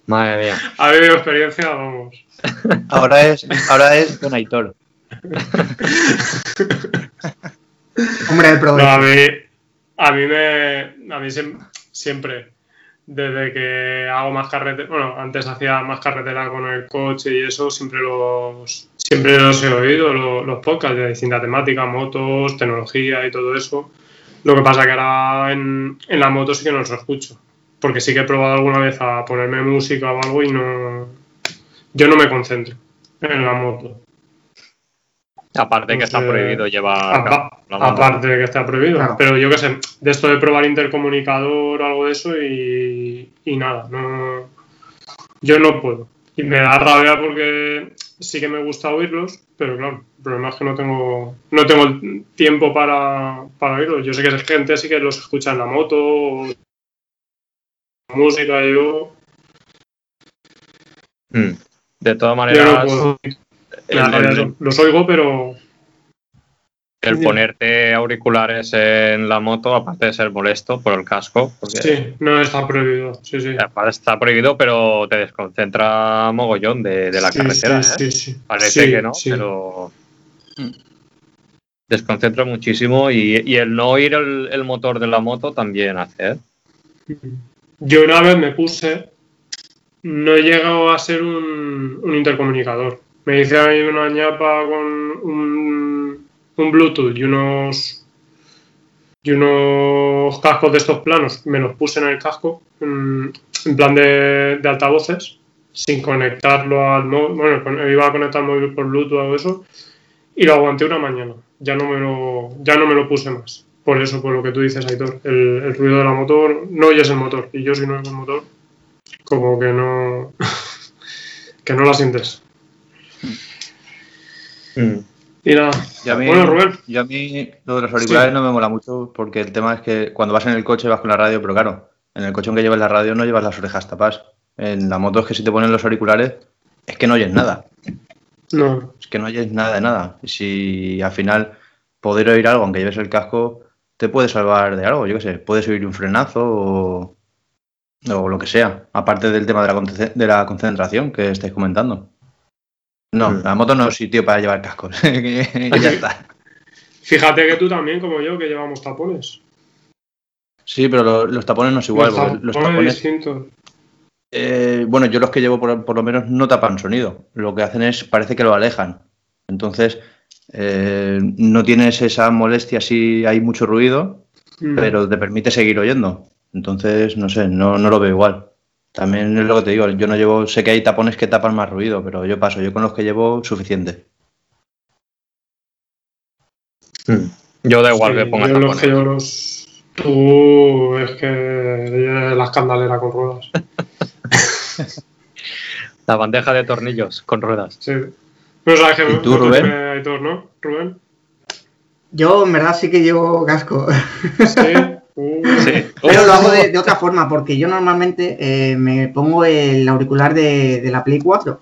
Madre mía. Ha vivido experiencia, vamos. Ahora es, ahora es *laughs* Don Aitor. Hombre, del No, provecho. a mí, a mí me. A mí siem- siempre. Desde que hago más carretera. Bueno, antes hacía más carretera con el coche y eso, siempre los. Siempre los he oído, lo- los, podcasts de distinta temática, motos, tecnología y todo eso. Lo que pasa que ahora en, en la moto sí que no los escucho. Porque sí que he probado alguna vez a ponerme música o algo y no. Yo no me concentro en la moto. Aparte que está prohibido llevar Apa- la moto. aparte de que está prohibido. Claro. Pero yo qué sé, de esto de probar intercomunicador o algo de eso y, y nada, no, yo no puedo. Y me da rabia porque sí que me gusta oírlos, pero claro, el problema es que no tengo, no tengo el tiempo para, para oírlos. Yo sé que gente sí que los escucha en la moto, o música, yo, Mm. De todas yo no maneras, el, el-. Los oigo, pero el ponerte auriculares en la moto, aparte de ser molesto por el casco, porque sí, no está prohibido. Sí, sí. aparte está prohibido, pero te desconcentra mogollón de, de la Sí, carretera. sí, ¿eh? sí, sí. Parece Sí, que no, sí. pero desconcentra muchísimo y, el no oír el, motor de la moto también hace. ¿eh? Yo una vez me puse, no he llegado a ser un, un intercomunicador. Me hice ahí una ñapa con un, Bluetooth y unos y unos cascos de estos planos. Me los puse en el casco, en, plan de, de altavoces, sin conectarlo al móvil. Bueno, iba a conectar el móvil por Bluetooth o eso. Y lo aguanté una mañana. Ya no me lo, ya no me lo puse más. Por eso, por lo que tú dices, Aitor. El, el ruido de la motor, no oyes el motor. Y yo si no oigo el motor, como que no. *laughs* que no la sientes. Y nada. Y a mí, Bueno, Rubén. yo a mí lo de los auriculares Sí. no me mola mucho porque el tema es que cuando vas en el coche vas con la radio, pero claro, en el coche aunque llevas la radio no llevas las orejas tapadas. En la moto es que si te ponen los auriculares es que no oyes nada. No. Es que no oyes nada de nada. Y si al final poder oír algo, aunque lleves el casco, te puede salvar de algo, yo qué sé, puedes oír un frenazo o, o lo que sea, aparte del tema de la, de la concentración que estáis comentando. No, Mm. la moto no es sitio para llevar cascos. *laughs* ya está. Fíjate que tú también, como yo, que llevamos tapones. Sí, pero lo- los tapones no es igual. los los tapones tapones, distintos. Eh, bueno, yo los que llevo por, por lo menos no tapan sonido. Lo que hacen es, parece que lo alejan. Entonces, eh, no tienes esa molestia si hay mucho ruido, Mm. pero te permite seguir oyendo. Entonces, no sé, no, no lo veo igual. También es lo que te digo, yo no llevo, sé que hay tapones que tapan más ruido, pero yo paso, yo con los que llevo suficiente. Yo da igual Sí, que ponga yo los tapones. que yo los- Tú es que la escandalera con ruedas. *laughs* *laughs* La bandeja de tornillos con ruedas. Sí. No sabes que ¿Y tú, no te Rubén? tiene Aitor, ¿no? Rubén. Yo en verdad sí que llevo casco. Sí. *laughs* Uh, Sí. Pero lo hago de, de otra forma, porque yo normalmente eh, me pongo el auricular de, de la Play 4,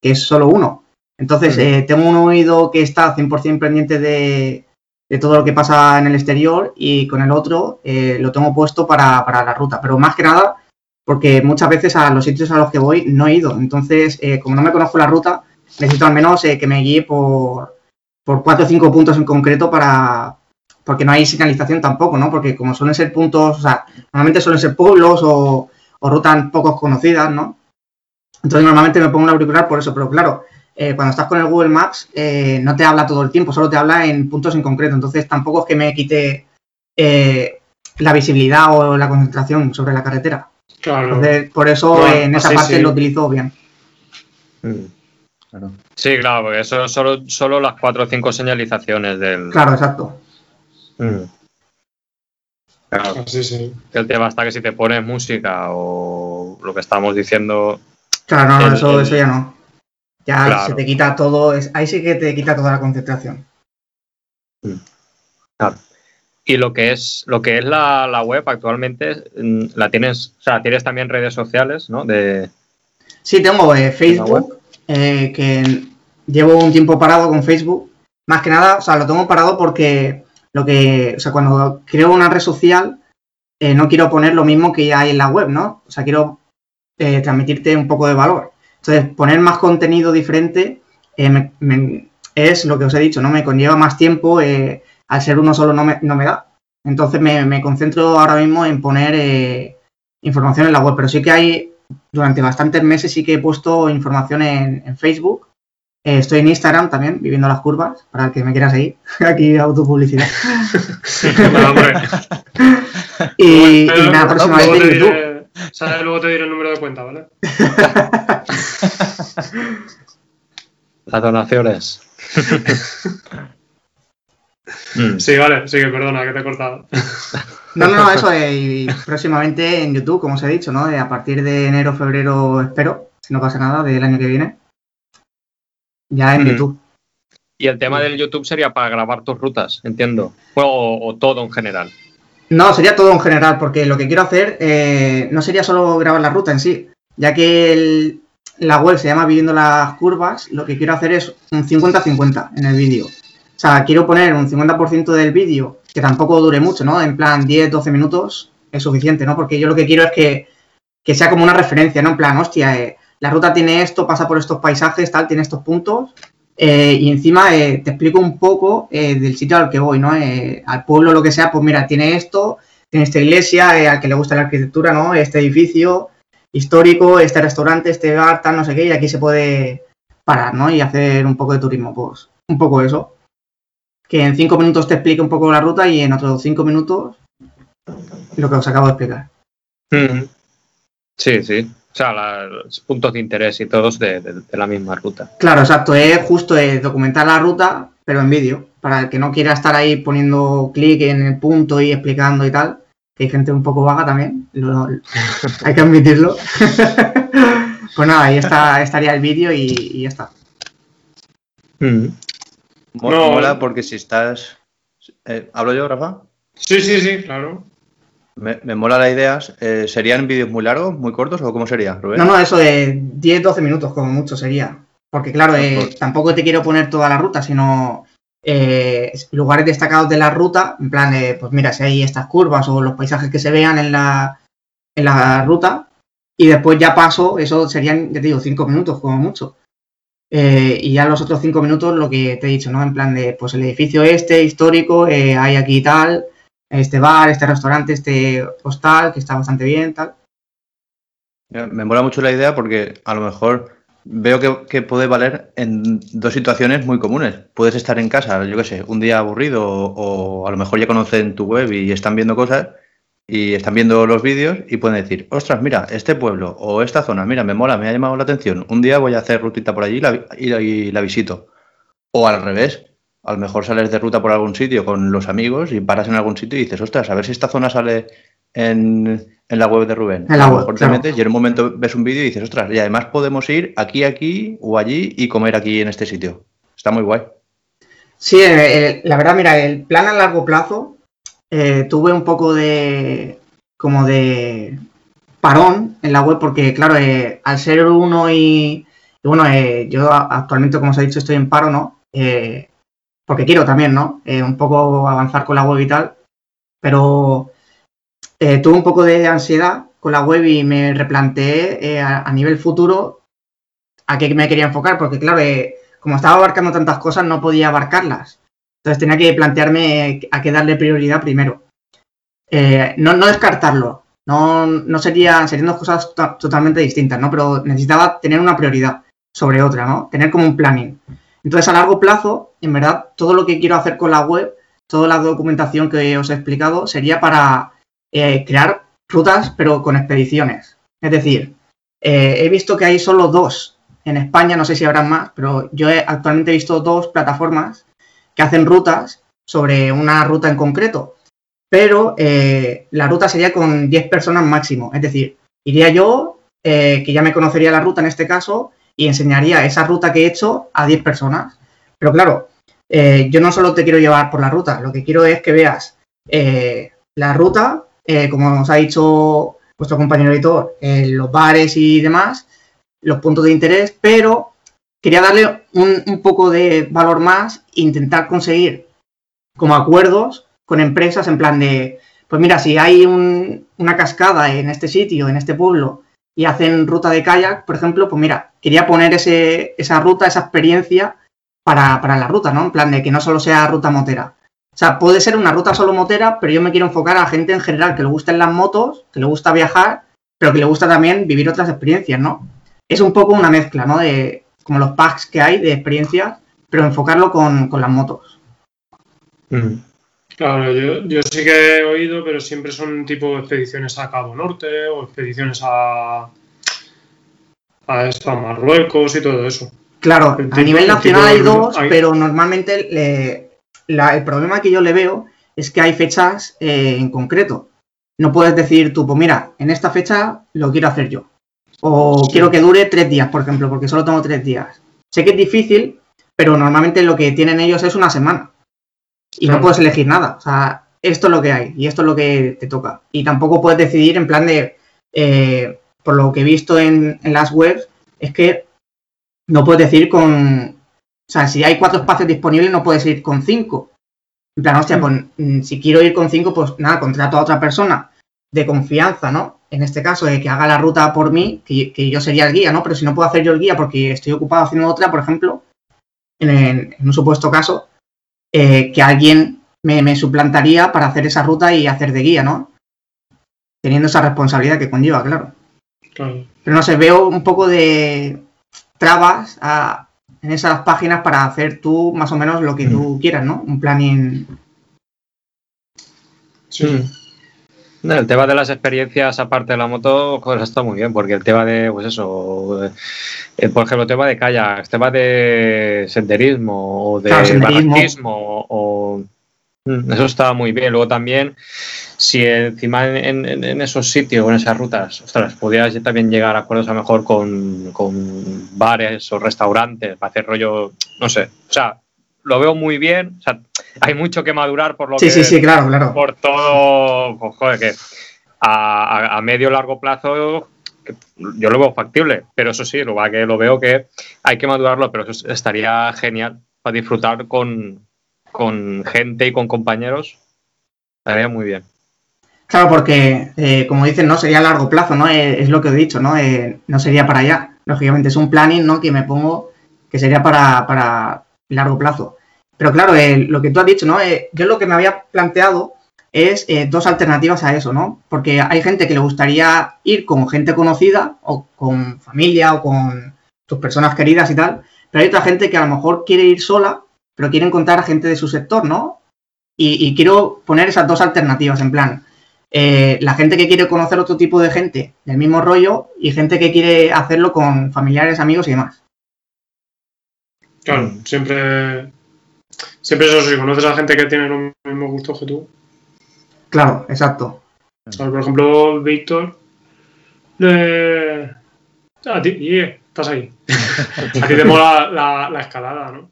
que es solo uno. Entonces, eh, tengo un oído que está 100% pendiente de, de todo lo que pasa en el exterior y con el otro eh, lo tengo puesto para, para la ruta. Pero más que nada, porque muchas veces a los sitios a los que voy no he ido. Entonces, eh, como no me conozco la ruta, necesito al menos eh, que me guíe por, por cuatro o cinco puntos en concreto para, porque no hay señalización tampoco, ¿no? Porque como suelen ser puntos, o sea, normalmente suelen ser pueblos o, o rutas poco conocidas, ¿no? Entonces normalmente me pongo un auricular por eso, pero claro, eh, cuando estás con el Google Maps eh, no te habla todo el tiempo, solo te habla en puntos en concreto, entonces tampoco es que me quite eh, la visibilidad o la concentración sobre la carretera. Claro. Entonces, por eso en esa parte sí. lo utilizo bien. Mm, Claro. Sí, claro, porque eso es solo, solo las cuatro o cinco señalizaciones del. Claro, exacto. Mm. Claro, Así sí. que el tema está que si te pones música o lo que estamos diciendo. Claro, no, no, El- eso, el- eso ya no. Ya Claro. se te quita todo, es- ahí sí que te quita toda la concentración. Y lo que es, lo que es la, la web actualmente, mm, la tienes, o sea, tienes también redes sociales, ¿no? De, Sí, tengo eh? Facebook, eh, que llevo un tiempo parado con Facebook. Más que nada, o sea, lo tengo parado porque lo que, o sea, cuando creo una red social, eh, no quiero poner lo mismo que ya hay en la web, ¿no? O sea, quiero eh, transmitirte un poco de valor. Entonces, poner más contenido diferente eh, me- me- es lo que os he dicho, ¿no? Me conlleva más tiempo, eh, al ser uno solo no me, no me da. Entonces, me, me concentro ahora mismo en poner eh, información en la web, pero sí que hay durante bastantes meses sí que he puesto información en, en Facebook. Eh, estoy en Instagram también, viviendo las curvas, para el que me quiera seguir. *laughs* Aquí autopublicidad. *laughs* Y, y Pero nada, luego próximamente te en YouTube. Luego te diré el número de cuenta, ¿vale? *laughs* las donaciones. Mm. Sí, vale, sí, que perdona, que te he cortado. *laughs* No, no, no, eso eh, y próximamente en YouTube, como os he dicho, ¿no? Eh, a partir de enero, febrero, espero, si no pasa nada, del año que viene. Ya en Mm. YouTube. Y el tema del YouTube sería para grabar tus rutas, entiendo. O, o todo en general. No, sería todo en general, porque lo que quiero hacer eh, no sería solo grabar la ruta en sí, ya que el- la web se llama Viviendo las Curvas, lo que quiero hacer es un 50-50 en el vídeo. O sea, quiero poner un 50% del vídeo, que tampoco dure mucho, ¿no? En plan 10-12 minutos es suficiente, ¿no? Porque yo lo que quiero es que, que sea como una referencia, ¿no? En plan, hostia, eh, la ruta tiene esto, pasa por estos paisajes, tal, tiene estos puntos, eh, y encima eh, te explico un poco del sitio al que voy, ¿no? Al pueblo, lo que sea, pues mira, tiene esto, tiene esta iglesia, al que le gusta la arquitectura, ¿no? Este edificio histórico, este restaurante, este bar, tal, no sé qué, y aquí se puede parar, ¿no? Y hacer un poco de turismo, pues un poco eso. Que en cinco minutos te explique un poco la ruta y en otros cinco minutos lo que os acabo de explicar. Mm. Sí, sí. O sea, la- los puntos de interés y todos de, de- de la misma ruta. Claro, exacto, es justo eh, documentar la ruta, pero en vídeo, para el que no quiera estar ahí poniendo clic en el punto y explicando y tal, que hay gente un poco vaga también, lo- *laughs* hay que admitirlo. *laughs* pues nada, ahí está, estaría el vídeo y, y ya está. Mo- No. Mola porque si estás. eh, ¿Hablo yo, Rafa? Sí, sí, sí, claro. Me, me mola la idea. eh, ¿Serían vídeos muy largos, muy cortos o cómo sería, Rubén? No, no, eso de 10-12 minutos como mucho sería. Porque claro, eh, Mejor. tampoco te quiero poner toda la ruta, sino eh, lugares destacados de la ruta, en plan, de, pues mira, si hay estas curvas o los paisajes que se vean en la, en la ruta, y después ya paso, eso serían, ya te digo, 5 minutos como mucho. Eh, y ya los otros 5 minutos lo que te he dicho, ¿no? En plan de, pues el edificio este, histórico, eh, hay aquí tal, este bar, este restaurante, este hostal, que está bastante bien, tal. Me mola mucho la idea porque a lo mejor veo que, que puede valer en dos situaciones muy comunes. Puedes estar en casa, yo qué sé, un día aburrido o a lo mejor ya conocen tu web y están viendo cosas y están viendo los vídeos y pueden decir, ostras, mira, este pueblo o esta zona, mira, me mola, me ha llamado la atención. Un día voy a hacer rutita por allí y la, vi- y la- y la visito. O al revés, a lo mejor sales de ruta por algún sitio con los amigos y paras en algún sitio y dices, ostras, a ver si esta zona sale en, en la web de Rubén. En la a lo web, te metes y en un momento ves un vídeo y dices, ostras, y además podemos ir aquí, aquí o allí y comer aquí en este sitio. Está muy guay. Sí, la verdad, mira, el plan a largo plazo eh, tuve un poco de como de parón en la web porque, claro, eh, al ser uno y, bueno, eh, yo actualmente, como os he dicho, estoy en paro, ¿no? Porque quiero también, ¿no? Un poco avanzar con la web y tal, pero tuve un poco de ansiedad con la web y me replanteé a, a nivel futuro a qué me quería enfocar, porque claro, como estaba abarcando tantas cosas, no podía abarcarlas. Entonces tenía que plantearme a qué darle prioridad primero. Eh, no, descartarlo, no, no sería, serían dos cosas to- totalmente distintas, ¿no? Pero necesitaba tener una prioridad sobre otra, ¿no? Tener como un planning. Entonces, a largo plazo, en verdad, todo lo que quiero hacer con la web, toda la documentación que os he explicado, sería para eh, crear rutas, pero con expediciones. Es decir, eh, he visto que hay solo dos en España, no sé si habrá más, pero yo he actualmente he visto dos plataformas que hacen rutas sobre una ruta en concreto. Pero eh, la ruta sería con 10 personas máximo. Es decir, iría yo, eh, que ya me conocería la ruta en este caso, y enseñaría esa ruta que he hecho a 10 personas. Pero claro, eh, yo no solo te quiero llevar por la ruta, lo que quiero es que veas la ruta, como nos ha dicho vuestro compañero editor, los bares y demás, los puntos de interés, pero quería darle un, poco de valor más e intentar conseguir como acuerdos con empresas en plan de, pues mira, si hay un- una cascada en este sitio, en este pueblo, y hacen ruta de kayak, por ejemplo, pues mira, quería poner ese, esa ruta, esa experiencia para, para la ruta, ¿no? En plan de que no solo sea ruta motera. O sea, puede ser una ruta solo motera, pero yo me quiero enfocar a gente en general que le gusten las motos, que le gusta viajar, pero que le gusta también vivir otras experiencias, ¿no? Es un poco una mezcla, ¿no? De como los packs que hay de experiencias, pero enfocarlo con, con las motos. Mm. Claro, yo, yo sí que he oído, pero siempre son tipo expediciones a Cabo Norte o expediciones a, a, esto, a Marruecos y todo eso. Claro, El a tipo- nivel el nacional hay dos, hay- pero normalmente le- la- el problema que yo le veo es que hay fechas eh, en concreto. No puedes decir tú, pues mira, en esta fecha lo quiero hacer yo. O quiero que dure tres días, por ejemplo, porque solo tengo tres días. Sé que es difícil, pero normalmente lo que tienen ellos es una semana. Y no puedes elegir nada. O sea, esto es lo que hay y esto es lo que te toca. Y tampoco puedes decidir en plan de, eh, por lo que he visto en, en las webs, es que no puedes decir con. O sea, si hay cuatro espacios disponibles, no puedes ir con cinco. En plan, hostia, pues mm, si quiero ir con cinco, pues nada, contrato a otra persona de confianza, ¿no? En este caso, de que haga la ruta por mí, que, que yo sería el guía, ¿no? Pero si no puedo hacer yo el guía porque estoy ocupado haciendo otra, por ejemplo, en, en- en un supuesto caso, eh, que alguien me, me suplantaría para hacer esa ruta y hacer de guía, ¿no? Teniendo esa responsabilidad que conlleva, claro. Claro. Pero no sé, veo un poco de trabas a- en esas páginas para hacer tú más o menos lo que tú quieras, ¿no? Un planning. Sí, El tema de las experiencias aparte de la moto, joder, está muy bien, porque el tema de, pues eso, eh, por ejemplo, el tema de kayak, tema de senderismo o de Claro, senderismo. o Mm, eso está muy bien. Luego también, si encima en, en- en esos sitios en esas rutas, ostras, pudieras también llegar a acuerdos a lo mejor con, con bares o restaurantes para hacer rollo, no sé, o sea, lo veo muy bien, o sea, hay mucho que madurar por lo Sí, que sí, sí, claro, claro. por todo, pues, joder, que a, a- medio largo plazo yo lo veo factible, pero eso sí, lo que lo veo que hay que madurarlo, pero eso estaría genial para disfrutar con, con gente y con compañeros. Estaría muy bien. Claro, porque, eh, como dicen, no sería a largo plazo, ¿no? Eh, es lo que he dicho, ¿no? Eh, no sería para allá. Lógicamente, es un planning, ¿no? Que me pongo que sería para, para largo plazo. Pero claro, eh, lo que tú has dicho, ¿no? Eh, yo lo que me había planteado es eh, dos alternativas a eso, ¿no? Porque hay gente que le gustaría ir con gente conocida o con familia o con tus personas queridas y tal, pero hay otra gente que a lo mejor quiere ir sola, pero quiere encontrar a gente de su sector, ¿no? Y, y quiero poner esas dos alternativas, en plan, eh, la gente que quiere conocer otro tipo de gente del mismo rollo y gente que quiere hacerlo con familiares, amigos y demás. Claro, siempre. Siempre eso, si conoces a gente que tiene los mismos gustos que tú. Claro, exacto. ¿Sabes? Por ejemplo, Víctor. Le... A ti, y, eh, estás ahí. a ti te mola la, la escalada, ¿no?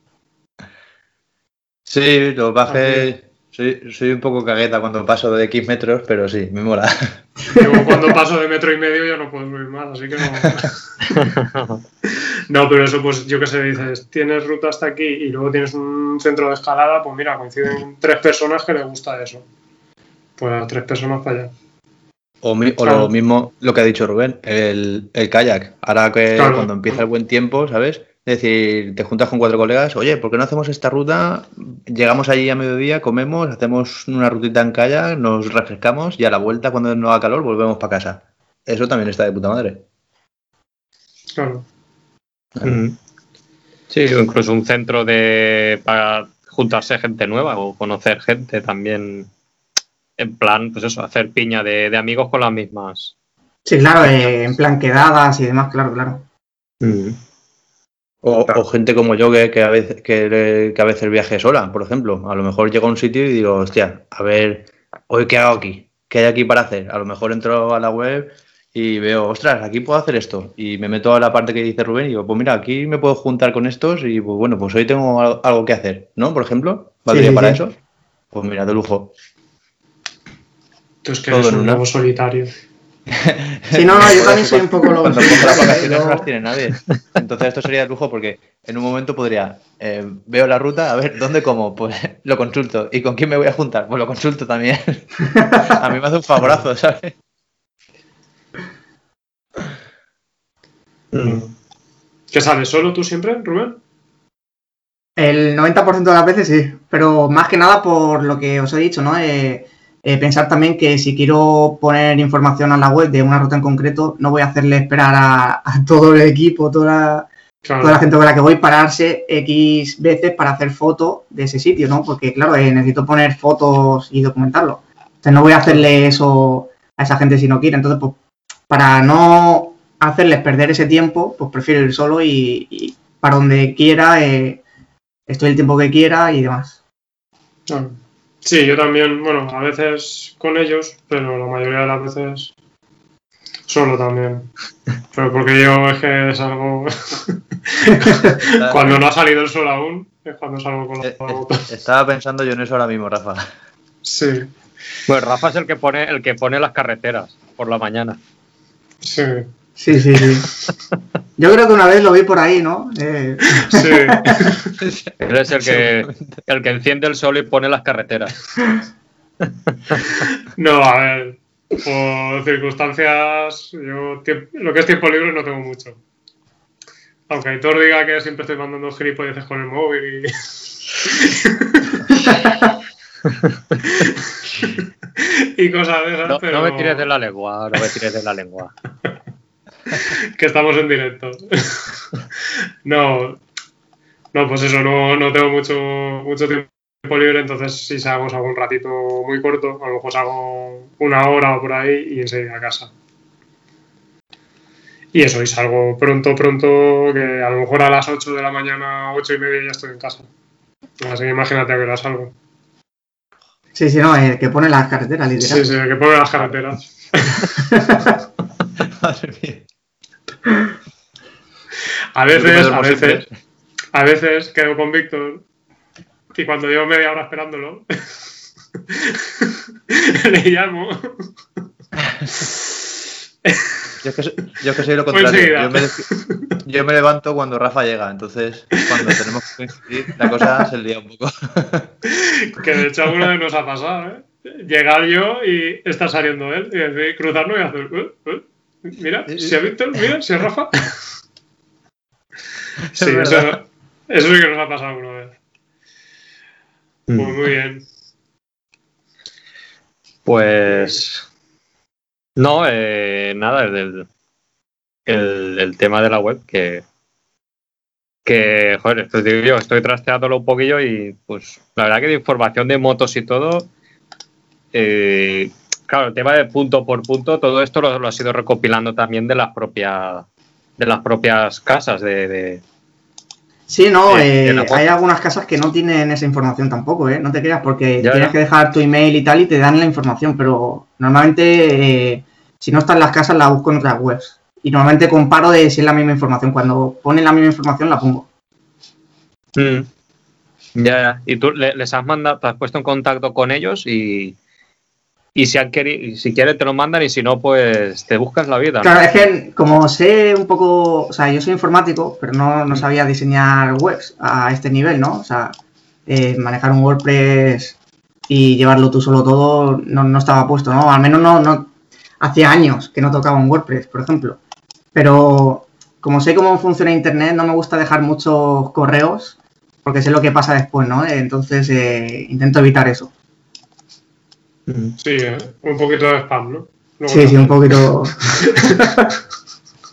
Sí, lo bajé. Soy, soy un poco cagueta cuando paso de X metros, pero sí, me mola. *laughs* Yo cuando paso de metro y medio ya no puedo subir más, así que no. *laughs* no, pero eso, pues yo qué sé, dices, tienes ruta hasta aquí y luego tienes un centro de escalada, pues mira, coinciden tres personas que les gusta eso. Pues a tres personas para allá. O, mi- o Claro. lo mismo lo que ha dicho Rubén, el, el kayak. Ahora que Claro. cuando empieza el buen tiempo, ¿sabes? Es decir, te juntas con cuatro colegas, oye, ¿por qué no hacemos esta ruta? Llegamos allí a mediodía, comemos, hacemos una rutita en kayak, nos refrescamos y a la vuelta, cuando no haga calor, volvemos para casa. Eso también está de puta madre. Claro. Sí, o incluso un centro de para juntarse gente nueva o conocer gente también. En plan, pues eso, hacer piña de, de amigos con las mismas. Sí, claro, eh, en plan quedadas y demás, claro, claro. Claro. O gente como yo que, que a veces, que, que a veces viaje sola, por ejemplo. A lo mejor llego a un sitio y digo, hostia, a ver, hoy qué hago aquí, qué hay aquí para hacer. A lo mejor entro a la web y veo, ostras, aquí puedo hacer esto. Y me meto a la parte que dice Rubén y digo, pues mira, aquí me puedo juntar con estos y pues bueno, pues hoy tengo al- algo que hacer, ¿no? Por ejemplo, ¿valdría sí, para sí. eso? Pues mira, de lujo. Tú es que Todo eres en un una. lobo solitario. *laughs* Sí, no, no, yo también soy un poco lobo Cuando vacaciones no las tiene nadie. Entonces esto sería de lujo porque en un momento podría, eh, veo la ruta, a ver, ¿dónde como? Pues *laughs* lo consulto. ¿Y con quién me voy a juntar? Pues lo consulto también. *laughs* a mí me hace un favorazo, ¿sabes? ¿Qué sales solo tú siempre, Rubén? El 90% de las veces sí, pero más que nada por lo que os he dicho, ¿no? Eh, eh, pensar también que si quiero poner información a la web de una ruta en concreto, no voy a hacerle esperar a, a todo el equipo, toda la, Claro. toda la gente con la que voy, pararse X veces para hacer fotos de ese sitio, ¿no? Porque, claro, eh, necesito poner fotos y documentarlo. Entonces no voy a hacerle eso a esa gente si no quiere. Entonces, pues, para no hacerles perder ese tiempo, pues prefiero ir solo y, y para donde quiera, eh, estoy el tiempo que quiera y demás. Claro. Sí, yo también, bueno, a veces con ellos, pero la mayoría de las veces solo también. Pero porque yo es que es algo... *laughs* cuando no ha salido el sol aún, es cuando salgo con Eh, la eh, moto. Estaba pensando yo en eso ahora mismo, Rafa. Sí, Pues Rafa es el que pone el que pone las carreteras por la mañana. sí, Sí, sí, sí. Yo creo que una vez lo vi por ahí, ¿no? Eh, sí. *laughs* Él es el que el que enciende el sol y pone las carreteras. No, a ver, por circunstancias, yo lo que es tiempo libre no tengo mucho. Aunque Aitor diga que siempre estoy mandando gilipolleces con el móvil y... *laughs* *laughs* y cosas de esas, No, pero no me tires de la lengua, no me tires de la lengua. *laughs* que estamos en directo. *laughs* no, no, pues eso, no, no tengo mucho, mucho tiempo libre, entonces si salgo, salgo un ratito muy corto, a lo mejor salgo una hora o por ahí y enseguida a casa. Y eso, y salgo pronto, pronto, que a lo mejor a las 8 de la mañana, 8 y media ya estoy en casa. Así que imagínate a qué hora salgo. sí, sí, no, el que pone las carreteras, literal. Sí, sí, que pone las carreteras. *laughs* *laughs* Madre mía. A veces, a veces, a veces quedo con Víctor y cuando llevo media hora esperándolo, *laughs* le llamo. Yo es que soy, yo es que soy lo Pues contrario. me, yo me levanto cuando Rafa llega, entonces cuando tenemos que coincidir, la cosa se lía un poco. *laughs* Que de hecho alguna vez nos ha pasado, ¿eh? Llegar yo y estar saliendo él y decir, cruzarnos y hacer. "Eh, eh". Mira, si es Víctor, mira, si es Rafa. *laughs* Sí, Es eso, sí que nos ha pasado alguna vez. Pues muy bien. Pues no, eh, nada, el, del- el, el tema de la web que que joder, digo yo, estoy trasteándolo un poquillo y pues la verdad que de información de motos y todo, eh, claro, el tema de punto por punto, todo esto lo, lo has ido recopilando también de las propias de las propias casas de, de- Sí, no, eh, hay algunas casas que no tienen esa información tampoco, ¿eh? No te creas, porque Ya, tienes ya. que dejar tu email y tal y te dan la información, pero normalmente eh, si no están las casas la busco en otras webs. Y normalmente comparo de si es la misma información. Cuando ponen la misma información la pongo. Mm. Ya, ya. Y tú le- les has mandado, te has puesto en contacto con ellos y, y si, han queri- si quieres te lo mandan y si no, pues te buscas la vida. ¿no? Claro, es que como sé un poco, o sea, yo soy informático, pero no, no sabía diseñar webs a este nivel, ¿no? O sea, eh, manejar un WordPress y llevarlo tú solo todo no, no estaba puesto, ¿no? Al menos no, no, hacía años que no tocaba un WordPress, por ejemplo. Pero como sé cómo funciona Internet, no me gusta dejar muchos correos porque sé lo que pasa después, ¿no? Entonces eh, intento evitar eso. Sí, eh, un poquito de spam, ¿no? Luego Sí, sí, un poquito. *laughs*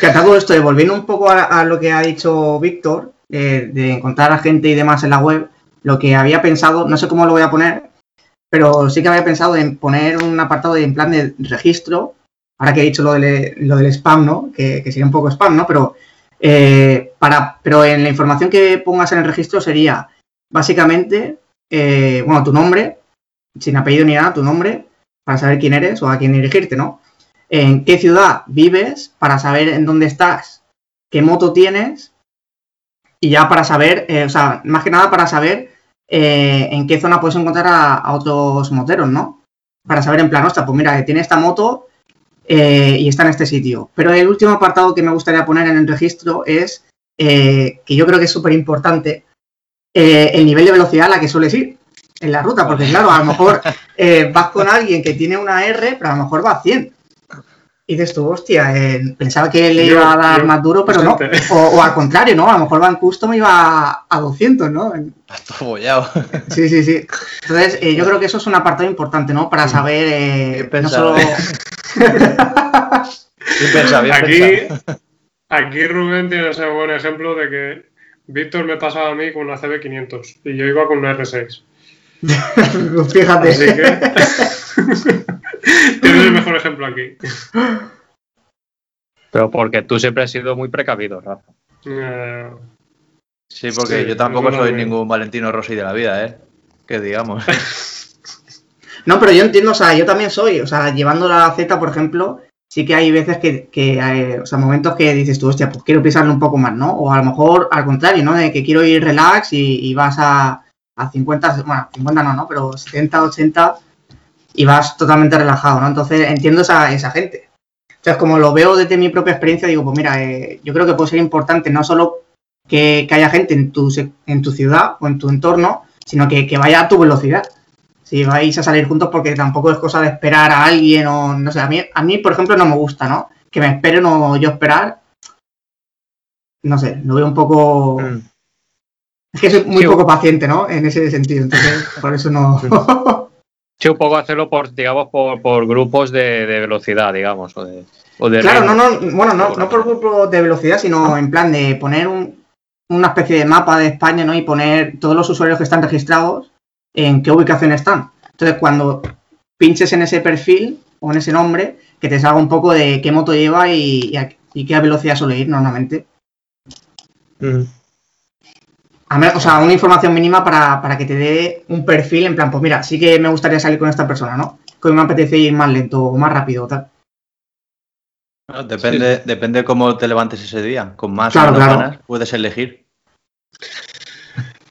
que a todo esto, volviendo un poco a, a lo que ha dicho Víctor, eh, de encontrar a gente y demás en la web, lo que había pensado, no sé cómo lo voy a poner, pero sí que había pensado en poner un apartado de- en plan de registro, ahora que he dicho lo del, lo del spam, ¿no? Que, que sería un poco spam, ¿no? Pero, eh, para, pero en la información que pongas en el registro sería básicamente, eh, bueno, tu nombre, sin apellido ni nada, tu nombre, para saber quién eres o a quién dirigirte, ¿no? En qué ciudad vives, para saber en dónde estás, qué moto tienes, y ya para saber, eh, o sea, más que nada para saber eh, en qué zona puedes encontrar a, otros moteros, ¿no? Para saber en plan, ostras, pues mira, que tiene esta moto eh, y está en este sitio. Pero el último apartado que me gustaría poner en el registro es, eh, que yo creo que es súper importante, eh, el nivel de velocidad a la que sueles ir en la ruta, porque claro, a lo mejor eh, vas con alguien que tiene una R, pero a lo mejor va a 100. Y dices tú, hostia, eh, pensaba que le iba a dar yo, más duro, pero no. O, o al contrario, ¿no? A lo mejor va en custom y va a, a 200, ¿no? Está todo bollado. Sí, sí, sí. Entonces, eh, yo creo que eso es un apartado importante, ¿no? Para saber, eh, Bien no solo... *laughs* Bien pensado, bien Aquí, pensado. aquí Rubén tiene ese buen ejemplo de que Víctor me pasaba a mí con una CB500 y yo iba con una R6. *laughs* Fíjate. Así que *laughs* tienes el mejor ejemplo aquí. Pero porque tú siempre has sido muy precavido, Rafa. Eh, Sí, porque Sí, yo tampoco soy ningún Valentino Rossi de la vida, ¿eh? Que digamos. *laughs* No, pero yo entiendo, o sea, yo también soy, o sea, llevando la Z, por ejemplo, sí que hay veces que, que eh, o sea, momentos que dices tú, hostia, pues quiero pisarle un poco más, ¿no? O a lo mejor al contrario, ¿no? De que quiero ir relax y, y vas a, a 50, bueno, 50 no, ¿no? Pero 70, 80 y vas totalmente relajado, ¿no? Entonces entiendo esa, esa gente. Entonces, como lo veo desde mi propia experiencia, digo, pues mira, eh, yo creo que puede ser importante no solo que, que haya gente en tu, en tu ciudad o en tu entorno, sino que, que vaya a tu velocidad si vais a salir juntos porque tampoco es cosa de esperar a alguien o no sé, a mí, a mí por ejemplo no me gusta, ¿no? Que me esperen o yo esperar. No sé, lo veo un poco... Mm. Es que soy muy Sí, poco paciente, ¿no? En ese sentido, entonces por eso no... *laughs* Sí, un poco hacerlo por, digamos, por, por grupos de, de velocidad, digamos. O de, o de claro, no, no, bueno, no, no por grupo de velocidad, sino en plan de poner un- una especie de mapa de España, ¿no? Y poner todos los usuarios que están registrados en qué ubicación están. Entonces, cuando pinches en ese perfil o en ese nombre, que te salga un poco de qué moto lleva y, y a, y qué velocidad suele ir normalmente. Mm. O sea, una información mínima para, para que te dé un perfil en plan, pues mira, sí que me gustaría salir con esta persona, ¿no? Que me apetece ir más lento o más rápido o tal. Bueno, depende, depende cómo te levantes ese día. Con más Claro, o menos claro. ganas puedes elegir.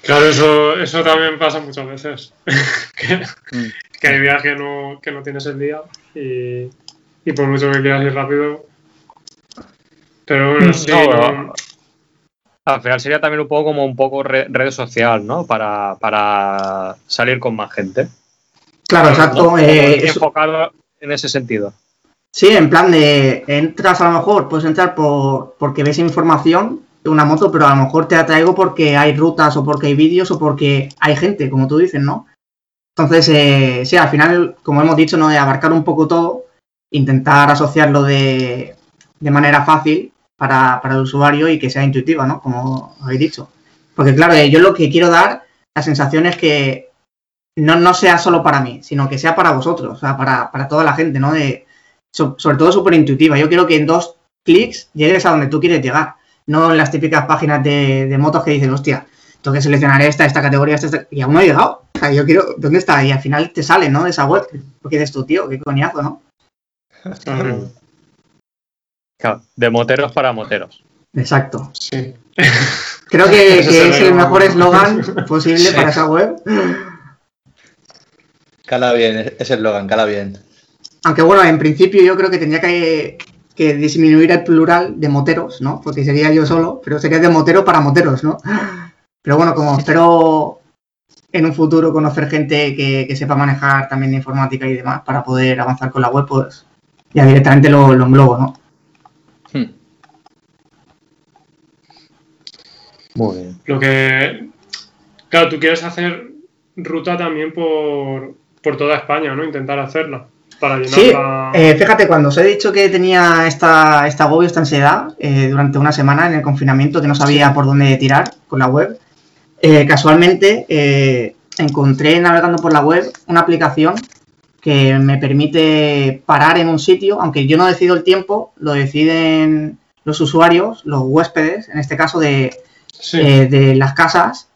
Claro, eso, eso también pasa muchas veces. *laughs* que, Mm. que hay días que no, que no tienes el día y, y por mucho que quieras ir rápido. Pero bueno, sí, No, no- Al final sería también un poco como un poco re- red social, ¿no? Para, para salir con más gente. Claro, exacto. ¿no? eh, enfocado en ese sentido. Sí, en plan de entras a lo mejor, puedes entrar por, porque ves información de una moto, pero a lo mejor te atraigo porque hay rutas o porque hay vídeos o porque hay gente, como tú dices, ¿no? Entonces, eh, sí, al final, como hemos dicho, ¿no? De abarcar un poco todo, intentar asociarlo de, de manera fácil para, para el usuario y que sea intuitiva, ¿no? Como habéis dicho. Porque claro, eh, yo lo que quiero dar, la sensación es que no, no sea solo para mí, sino que sea para vosotros, o sea, para, para toda la gente, ¿no? De, so- sobre todo súper intuitiva. Yo quiero que en dos clics llegues a donde tú quieres llegar. No en las típicas páginas de, de motos que dicen, hostia, tengo que seleccionar esta, esta categoría, esta, esta. Y aún no he llegado. O sea, yo quiero, ¿dónde está? Y al final te sale, ¿no? De esa web. Porque dices tú, tío, qué coñazo, ¿no? *laughs* claro. De moteros para moteros. Exacto. Sí. *laughs* Creo que, es el mejor eslogan *laughs* posible Sí. para esa web. Cala bien, ese eslogan, cala bien. Aunque bueno, en principio yo creo que tendría que, que disminuir el plural de moteros, ¿no? Porque sería yo solo, pero sería de motero para moteros, ¿no? Pero bueno, como espero en un futuro conocer gente que, que sepa manejar también de informática y demás para poder avanzar con la web, pues ya directamente lo, lo englobo, ¿no? Muy bien. Lo que. Claro, tú quieres hacer ruta también por, por toda España, ¿no? Intentar hacerla. Para Sí, llenarla. eh, fíjate, cuando os he dicho que tenía esta, esta agobio, esta ansiedad eh, durante una semana en el confinamiento, que no sabía por dónde tirar con la web, eh, casualmente eh, encontré navegando por la web una aplicación que me permite parar en un sitio, aunque yo no decido el tiempo, lo deciden los usuarios, los huéspedes, en este caso de, sí. eh, de las casas,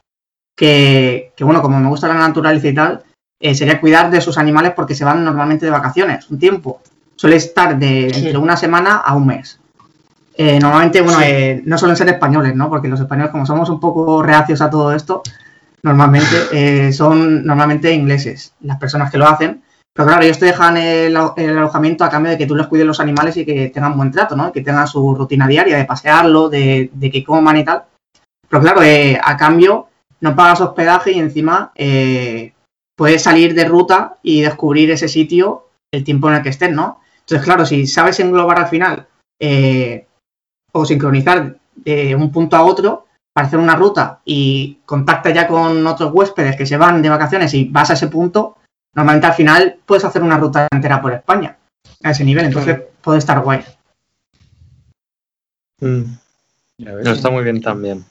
que, que, bueno, como me gusta la naturaleza y tal, eh, sería cuidar de sus animales porque se van normalmente de vacaciones, un tiempo. Suele estar de Sí. entre una semana a un mes. Eh, normalmente, bueno, Sí. no suelen ser españoles, ¿no? Porque los españoles, como somos un poco reacios a todo esto, normalmente *laughs* son normalmente ingleses las personas que lo hacen. Pero claro, ellos te dejan el, el alojamiento a cambio de que tú les cuides los animales y que tengan buen trato, ¿no? Que tengan su rutina diaria de pasearlo, de, de que coman y tal. Pero claro, eh, a cambio no pagas hospedaje y encima eh, puedes salir de ruta y descubrir ese sitio el tiempo en el que estés, ¿no? Entonces, claro, si sabes englobar al final eh, o sincronizar de un punto a otro para hacer una ruta y contacta ya con otros huéspedes que se van de vacaciones y vas a ese punto, normalmente al final puedes hacer una ruta entera por España a ese nivel, entonces Claro. puede estar guay. Ves. No está muy bien también.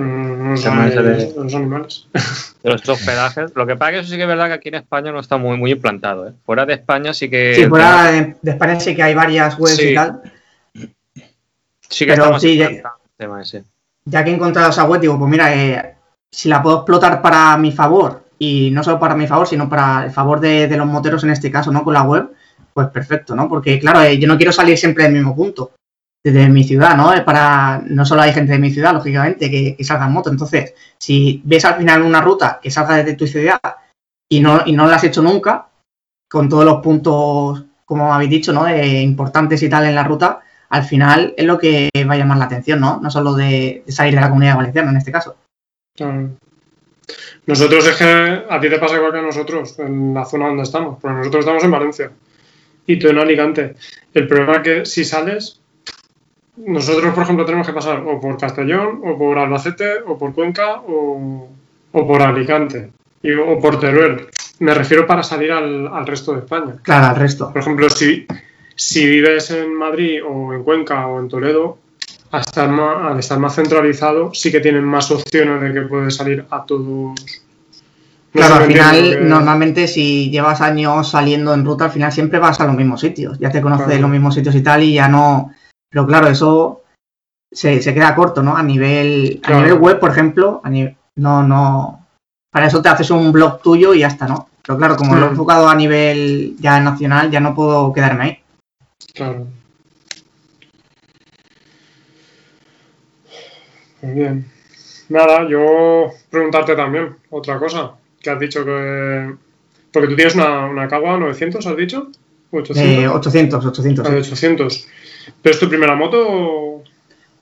Mm, animales, los animales. *laughs* De los hospedajes. Lo que pasa que eso sí que es verdad que aquí en España no está muy, muy implantado. ¿eh? Fuera de España sí que. Sí, fuera de, de España sí que hay varias webs Sí. y tal. sí que pero está más sí, ya- el tema ese. ya que he encontrado esa web, digo, pues mira, eh, si la puedo explotar para mi favor, y no solo para mi favor, sino para el favor de, de los moteros en este caso, ¿no? Con la web, pues perfecto, ¿no? Porque, claro, eh, yo no quiero salir siempre del mismo punto, desde mi ciudad, ¿no? Para, no solo hay gente de mi ciudad, lógicamente, que, salga en moto. Entonces, si ves al final una ruta que salga desde tu ciudad y no, y no la has hecho nunca, con todos los puntos, como habéis dicho, ¿no? Eh, importantes y tal en la ruta, al final es lo que va a llamar la atención, ¿no? No solo de, salir de la comunidad valenciana en este caso. Nosotros es que a ti te pasa igual que a nosotros en la zona donde estamos, porque nosotros estamos en Valencia y tú en Alicante. El problema es que si sales, nosotros por ejemplo tenemos que pasar o por Castellón, o por Albacete, o por Cuenca, o, o por Alicante, y, o por Teruel. Me refiero para salir al, al resto de España. Claro, al resto. Por ejemplo, si, si vives en Madrid o en Cuenca o en Toledo, al estar, más, al estar más centralizado, sí que tienen más opciones de que puedes salir a todos. Claro, al final, normalmente si llevas años saliendo en ruta, al final siempre vas a los mismos sitios. Ya te conoces Claro. los mismos sitios y tal, y ya no. Pero claro, eso se, se queda corto, ¿no? A nivel, a nivel web, por ejemplo, a ni- no, no. Para eso te haces un blog tuyo y ya está, ¿no? Pero claro, como lo he enfocado a nivel ya nacional, ya no puedo quedarme ahí. Claro. Muy bien. Nada, yo preguntarte también otra cosa. Que has dicho que. Porque tú tienes una, una Kawa 900, ¿has dicho? ¿O 800? Eh, 800, 800. Ah, de 800. ¿Pero es tu primera moto? o-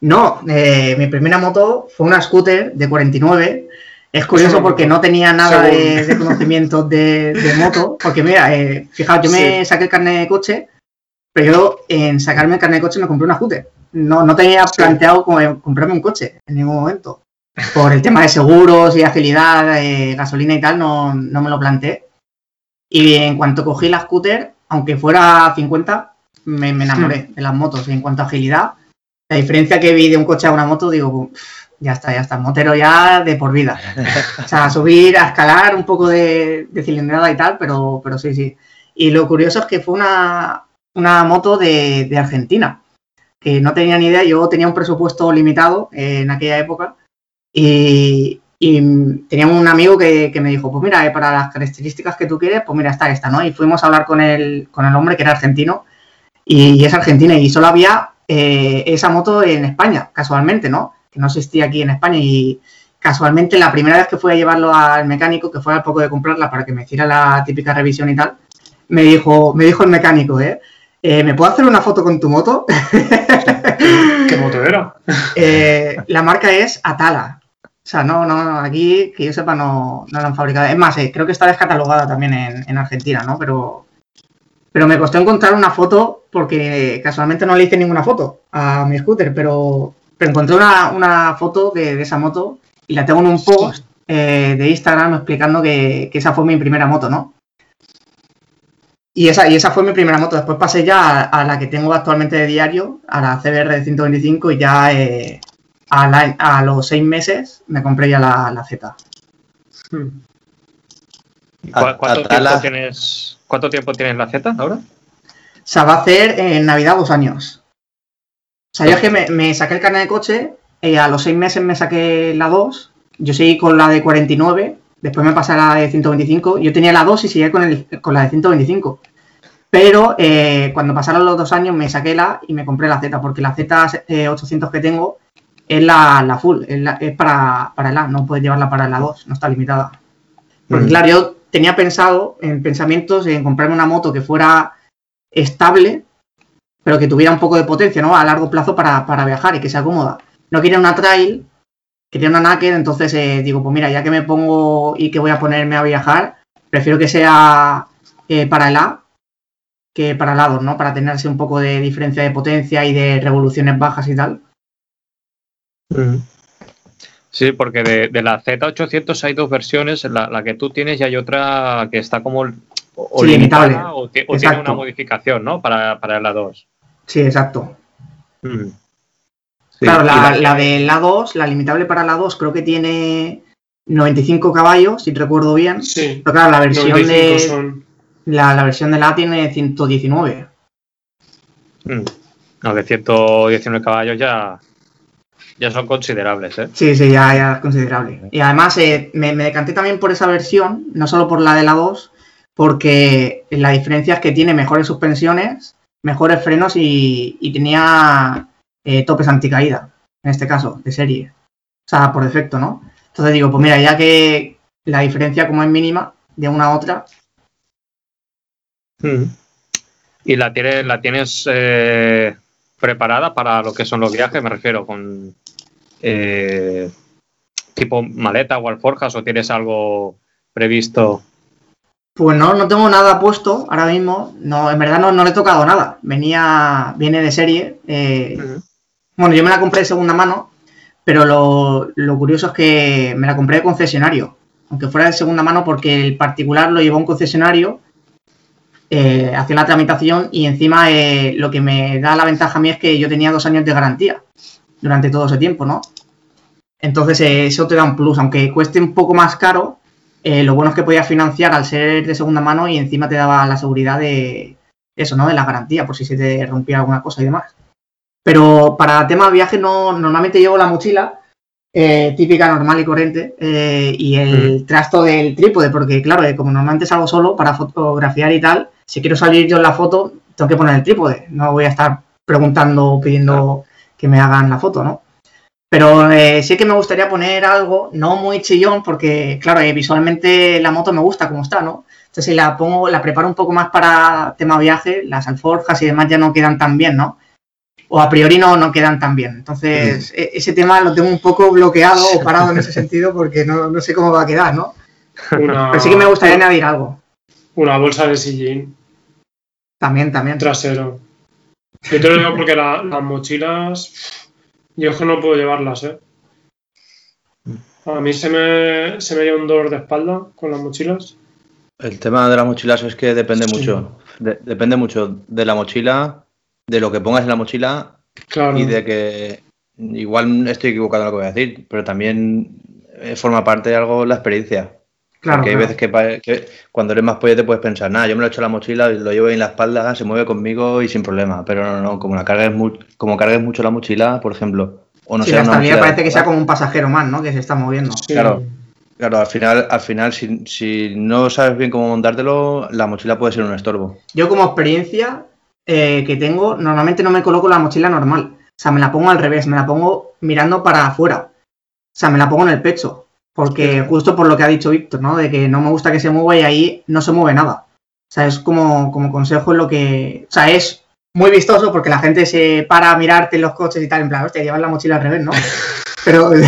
No, eh, mi primera moto fue una scooter de 49. Es curioso porque no tenía nada de, de *laughs* conocimiento de, de moto. Porque mira, eh, fijaos, yo me Sí. saqué el carnet de coche, pero yo en sacarme el carnet de coche me compré una scooter. No, no tenía planteado como comprarme un coche en ningún momento. Por el tema de seguros y agilidad, eh, gasolina y tal, no, no me lo planteé. Y en cuanto cogí la scooter, aunque fuera 50, me, me enamoré de las motos. Y en cuanto a agilidad, la diferencia que vi de un coche a una moto, digo, "Pff, ya está, ya está, motero ya de por vida. *laughs* O sea, subir, a escalar un poco de, de cilindrada y tal, pero, pero sí, sí. Y lo curioso es que fue una, una moto de, de Argentina, que no tenía ni idea, yo tenía un presupuesto limitado eh, en aquella época y, y tenía un amigo que, que me dijo, pues mira, eh, para las características que tú quieres, pues mira, está esta, ¿no? Y fuimos a hablar con el, con el hombre que era argentino y es argentina y solo había eh, esa moto en España, casualmente, ¿no? Que no existía aquí en España y casualmente la primera vez que fui a llevarlo al mecánico, que fue al poco de comprarla para que me hiciera la típica revisión y tal, me dijo, me dijo el mecánico, ¿eh? eh ¿Me puedo hacer una foto con tu moto? ¿Qué moto era? *laughs* Eh, la marca es Atala. O sea, no, no, aquí, que yo sepa, no, no la han fabricado. Es más, eh, creo que está descatalogada también en, Argentina, ¿no? Pero, pero me costó encontrar una foto porque casualmente no le hice ninguna foto a mi scooter, pero, pero encontré una, foto de, esa moto y la tengo en un post eh, de Instagram explicando que, esa fue mi primera moto, ¿no? Y esa, y esa fue mi primera moto. Después pasé ya a, la que tengo actualmente de diario, a la CBR de 125 y ya eh, a, los seis meses me compré ya la, Z. Hmm. ¿Cuánto, tiempo tienes, ¿Cuánto tiempo tienes la Z ahora? Se va a hacer en Navidad dos años. O sea, yo es que me, saqué el carnet de coche, y a los seis meses me saqué la 2, yo seguí con la de 49, después me pasé a la de 125, yo tenía la 2 y seguía con, el, con la de 125. Pero eh, cuando pasaron los dos años me saqué la y me compré la Z, porque la Z800 que tengo es la, full, es, para, para el A, no puedes llevarla para la 2, no está limitada. Porque claro, yo tenía pensado en pensamientos en comprarme una moto que fuera estable, pero que tuviera un poco de potencia, ¿no? A largo plazo para, viajar y que sea cómoda. No quería una trail, quería una naked, entonces eh, digo, pues mira, ya que me pongo y que voy a ponerme a viajar, prefiero que sea eh, para el A que para el A2, ¿no? Para tenerse un poco de diferencia de potencia y de revoluciones bajas y tal. Sí, porque de, la Z800 hay dos versiones, la, que tú tienes y hay otra que está como o limitada o, tiene una modificación, ¿no? Para, para la 2. Sí, exacto. claro, la, de la 2, la limitable para la 2 creo que tiene 95 caballos, si recuerdo bien. Sí. Pero claro, la versión de la, versión de la tiene 119. Mm. No, de 119 caballos ya ya son considerables, ¿eh? Sí, sí, ya, ya es considerable. Y además eh, me, decanté también por esa versión, no solo por la de la 2, porque la diferencia es que tiene mejores suspensiones, mejores frenos y, tenía eh, topes anticaída, en este caso, de serie. O sea, por defecto, ¿no? Entonces digo, pues mira, ya que la diferencia como es mínima de una a otra. Mm. ¿Y la tienes, la tienes eh, preparada para lo que son los viajes? Me refiero con eh, tipo maleta o alforjas o tienes algo previsto? Pues no, no tengo nada puesto ahora mismo. No, en verdad no, no le he tocado nada. Venía, viene de serie. Eh, bueno, yo me la compré de segunda mano, pero lo, curioso es que me la compré de concesionario. Aunque fuera de segunda mano, porque el particular lo llevó a un concesionario, eh, hacía la tramitación y encima lo que me da la ventaja a mí es que yo tenía dos años de garantía durante todo ese tiempo, ¿no? Entonces eh, eso te da un plus, aunque cueste un poco más caro, eh, lo bueno es que podías financiar al ser de segunda mano y encima te daba la seguridad de eso, ¿no? De la garantía, por si se te rompía alguna cosa y demás. Pero para tema de viaje no, normalmente llevo la mochila, eh, típica, normal y corriente, y el trasto del trípode, porque claro, como normalmente salgo solo para fotografiar y tal, si quiero salir yo en la foto, tengo que poner el trípode, no voy a estar preguntando o pidiendo que me hagan la foto, ¿no? Pero eh, sí que me gustaría poner algo, no muy chillón, porque, claro, eh, visualmente la moto me gusta como está, ¿no? Entonces, si la pongo, la preparo un poco más para tema viaje, las alforjas y demás ya no quedan tan bien, ¿no? O a priori no, no quedan tan bien. Entonces, mm. e, ese tema lo tengo un poco bloqueado o parado en ese *laughs* sentido porque no, sé cómo va a quedar, ¿no? Pero sí que me gustaría añadir algo. Una bolsa de sillín. También, también. Trasero. Yo te lo digo porque las mochilas yo es que no puedo llevarlas, ¿eh? A mí se me, se me un dolor de espalda con las mochilas. El tema de las mochilas es que depende mucho. depende mucho de la mochila, de lo que pongas en la mochila y de que igual estoy equivocado en lo que voy a decir, pero también eh, forma parte de algo la experiencia. Claro, Porque hay veces que, cuando eres más pollo te puedes pensar, nada, yo me lo echo en la mochila, lo llevo en la espalda, se mueve conmigo y sin problema. Pero no, no, como la cargues, como cargues mucho la mochila, por ejemplo, o no sí, la estabilidad parece que sea como un pasajero más, ¿no? Que se está moviendo. Claro, claro, al final, al final si, si, no sabes bien cómo montártelo, la mochila puede ser un estorbo. Yo como experiencia, eh, que tengo, normalmente no me coloco la mochila normal. O sea, me la pongo al revés, me la pongo mirando para afuera. O sea, me la pongo en el pecho. Porque justo por lo que ha dicho Víctor, ¿no? De que no me gusta que se mueva y ahí no se mueve nada. O sea, es como, como consejo en lo que. O sea, es muy vistoso porque la gente se para a mirarte en los coches y tal, en plan, hostia, llevas la mochila al revés, ¿no? *laughs* Pero. Que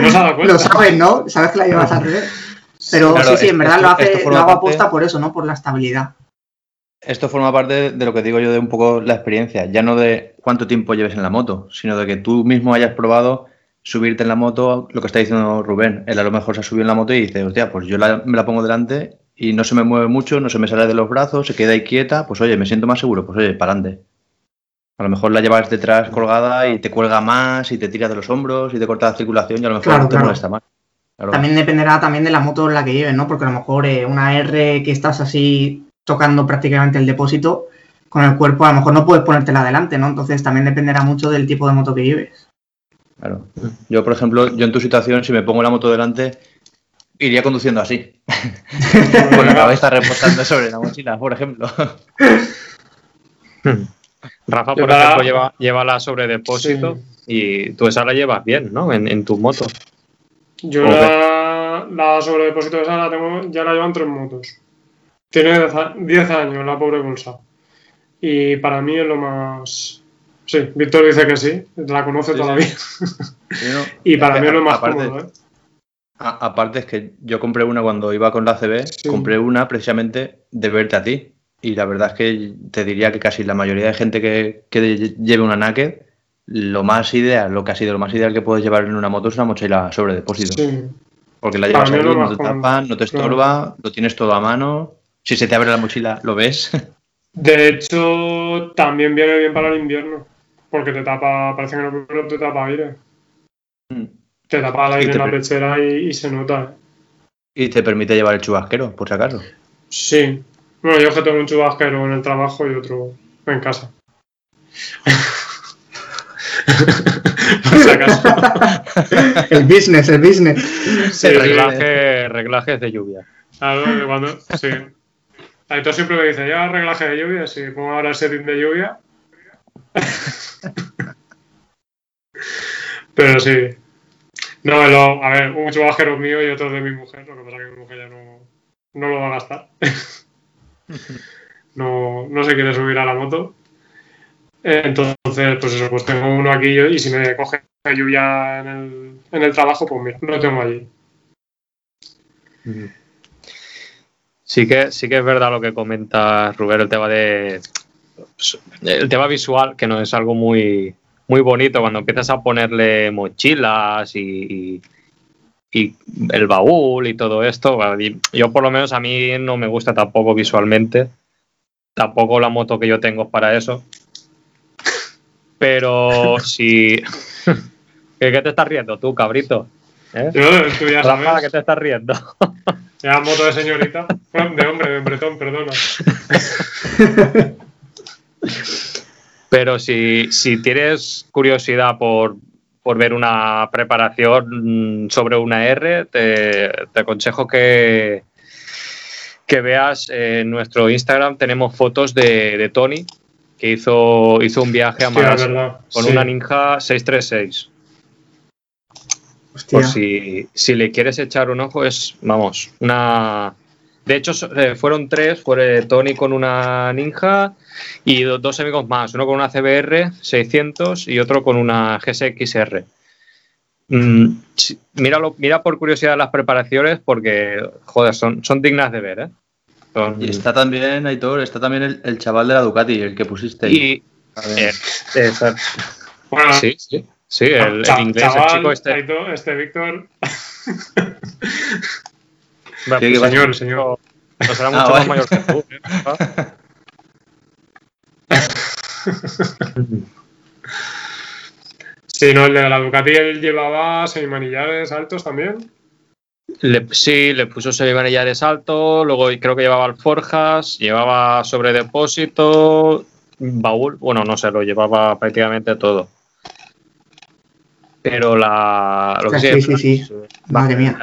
no se ha dado *laughs* cuenta. lo sabes, ¿no? Sabes que la llevas al revés. Pero Claro, sí, sí, en verdad esto- lo, hace, lo hago aposta por eso, ¿no? Por la estabilidad. Esto forma parte de lo que digo yo de un poco la experiencia, ya no de cuánto tiempo lleves en la moto, sino de que tú mismo hayas probado subirte en la moto, lo que está diciendo Rubén. Él a lo mejor se ha subido en la moto y dice, hostia, pues yo la- me la pongo delante y no se me mueve mucho, no se me sale de los brazos, se queda ahí quieta, pues oye, me siento más seguro, pues oye, para adelante. A lo mejor la llevas detrás colgada y te cuelga más y te tira de los hombros y te corta la circulación y a lo mejor Claro, te claro. molesta más. Claro. También dependerá también de la moto en la que lleves, ¿no? Porque a lo mejor eh, una R que estás así tocando prácticamente el depósito con el cuerpo, a lo mejor no puedes ponértela adelante, ¿no? Entonces también dependerá mucho del tipo de moto que lleves. Claro. Yo, por ejemplo, yo en tu situación, si me pongo la moto delante, iría conduciendo así. *laughs* Con la cabeza reposando sobre la mochila, por ejemplo. *laughs* Rafa, por ejemplo, lleva, lleva la sobre depósito y tú esa la llevas bien, ¿no? En, en tu moto. Yo la, la sobredepósito esa la tengo, ya la llevan tres motos. Tiene 10 a- 10 años la pobre bolsa. Y para mí es lo más... Sí, Víctor dice que sí, la conoce Sí, todavía. Sí, ¿no? *laughs* Y para mí es lo más aparte, cómodo, ¿eh? a- aparte es que yo compré una cuando iba con la CB, Sí. compré una precisamente de verte a ti. Y la verdad es que te diría que casi la mayoría de gente que, que lleve una Naked, lo más ideal, lo que ha sido lo más ideal que puedes llevar en una moto es una mochila sobre depósito. Sí. Porque la llevas ahí, no te tapan, no te claro. estorba, lo tienes todo a mano. Si se te abre la mochila, lo ves. *laughs* De hecho, también viene bien para el invierno. Porque te tapa, parece que no, pero te tapa aire. Te tapa el Y aire en la pechera y, y se nota. ¿eh? y te permite llevar el chubasquero, por si acaso. Sí. Bueno, yo es que tengo un chubasquero en el trabajo y otro en casa. *laughs* Por si acaso. El business, el business. Sí, reglaje, reglajes de lluvia. Claro, cuando, sí. Aitor siempre me dice, ¿ya reglaje de lluvia? Sí, pongo ahora el setting de lluvia. *laughs* Pero sí. No, lo- a ver, un chubasquero mío y otro de mi mujer. Lo que pasa es que mi mujer ya no, no lo va a gastar. *laughs* no, no se quiere subir a la moto. Entonces, pues eso, pues tengo uno aquí y si me coge lluvia en el, en el trabajo, pues mira, lo tengo allí. Sí que, sí que es verdad lo que comenta Rubén, el tema de el tema visual, que no es algo muy, muy bonito cuando empiezas a ponerle mochilas y, y- y el baúl y todo esto. Yo por lo menos a mí no me gusta tampoco visualmente. Tampoco la moto que yo tengo es para eso. Pero *laughs* si... *laughs* ¿Qué, qué te estás riendo tú, cabrito? ¿Eh? Yo, tú ya Rafa, sabes. ¿qué te estás riendo? *laughs* Ya moto de señorita. De hombre, de bretón, perdona. Pero si, si tienes curiosidad por, por ver una preparación sobre una R, te, te aconsejo que, que veas en nuestro Instagram. Tenemos fotos de, de Tony, que hizo, hizo un viaje a Malasia con sí. una Ninja 636. Hostia. Por si, si le quieres echar un ojo, es, vamos, una... De hecho, eh, fueron tres, fue Tony con una Ninja y do- dos amigos más, uno con una CBR 600 y otro con una GSXR. Mm, sí, míralo, mira por curiosidad las preparaciones porque, joder, son, son dignas de ver, ¿eh? Son- Y está también, Aitor, está también el, el chaval de la Ducati, el que pusiste. y- eh, esa- Bueno, sí, sí, sí, el, inglés, el chico este. Este Víctor. *laughs* Bueno, ¿Qué- pues? Señor, señor. no será Ah, mucho vale. más mayor que tú. ¿eh? *laughs* Sí, no, el de la Ducati él llevaba semimanillares altos también. Le- sí, le puso semimanillares alto, luego creo que llevaba alforjas, llevaba sobre depósito, baúl, bueno, no sé, lo llevaba prácticamente todo. Pero la. Lo que Sí, sí, sí, sí. Madre mía.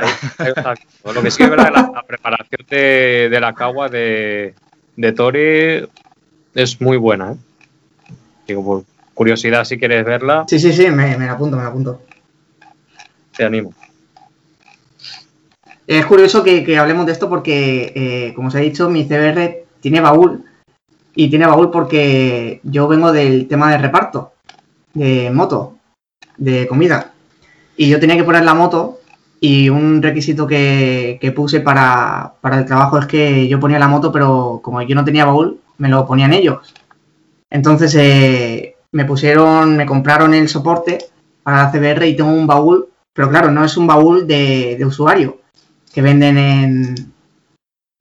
Lo que sí es verdad, la, la preparación de, de la cagua de, de Tori es muy buena. ¿eh? Digo, por curiosidad, si quieres verla, Sí, sí, sí, me, me la apunto, me la apunto. te animo. Es curioso que, que hablemos de esto porque, eh, como os he dicho, mi CBR tiene baúl. Y tiene baúl porque yo vengo del tema de reparto, de moto, de comida. Y yo tenía que poner la moto y un requisito que, que puse para, para el trabajo es que yo ponía la moto, pero como yo no tenía baúl, me lo ponían ellos. Entonces eh, me pusieron, me compraron el soporte para la CBR y tengo un baúl, pero claro, no es un baúl de, de usuario que venden en,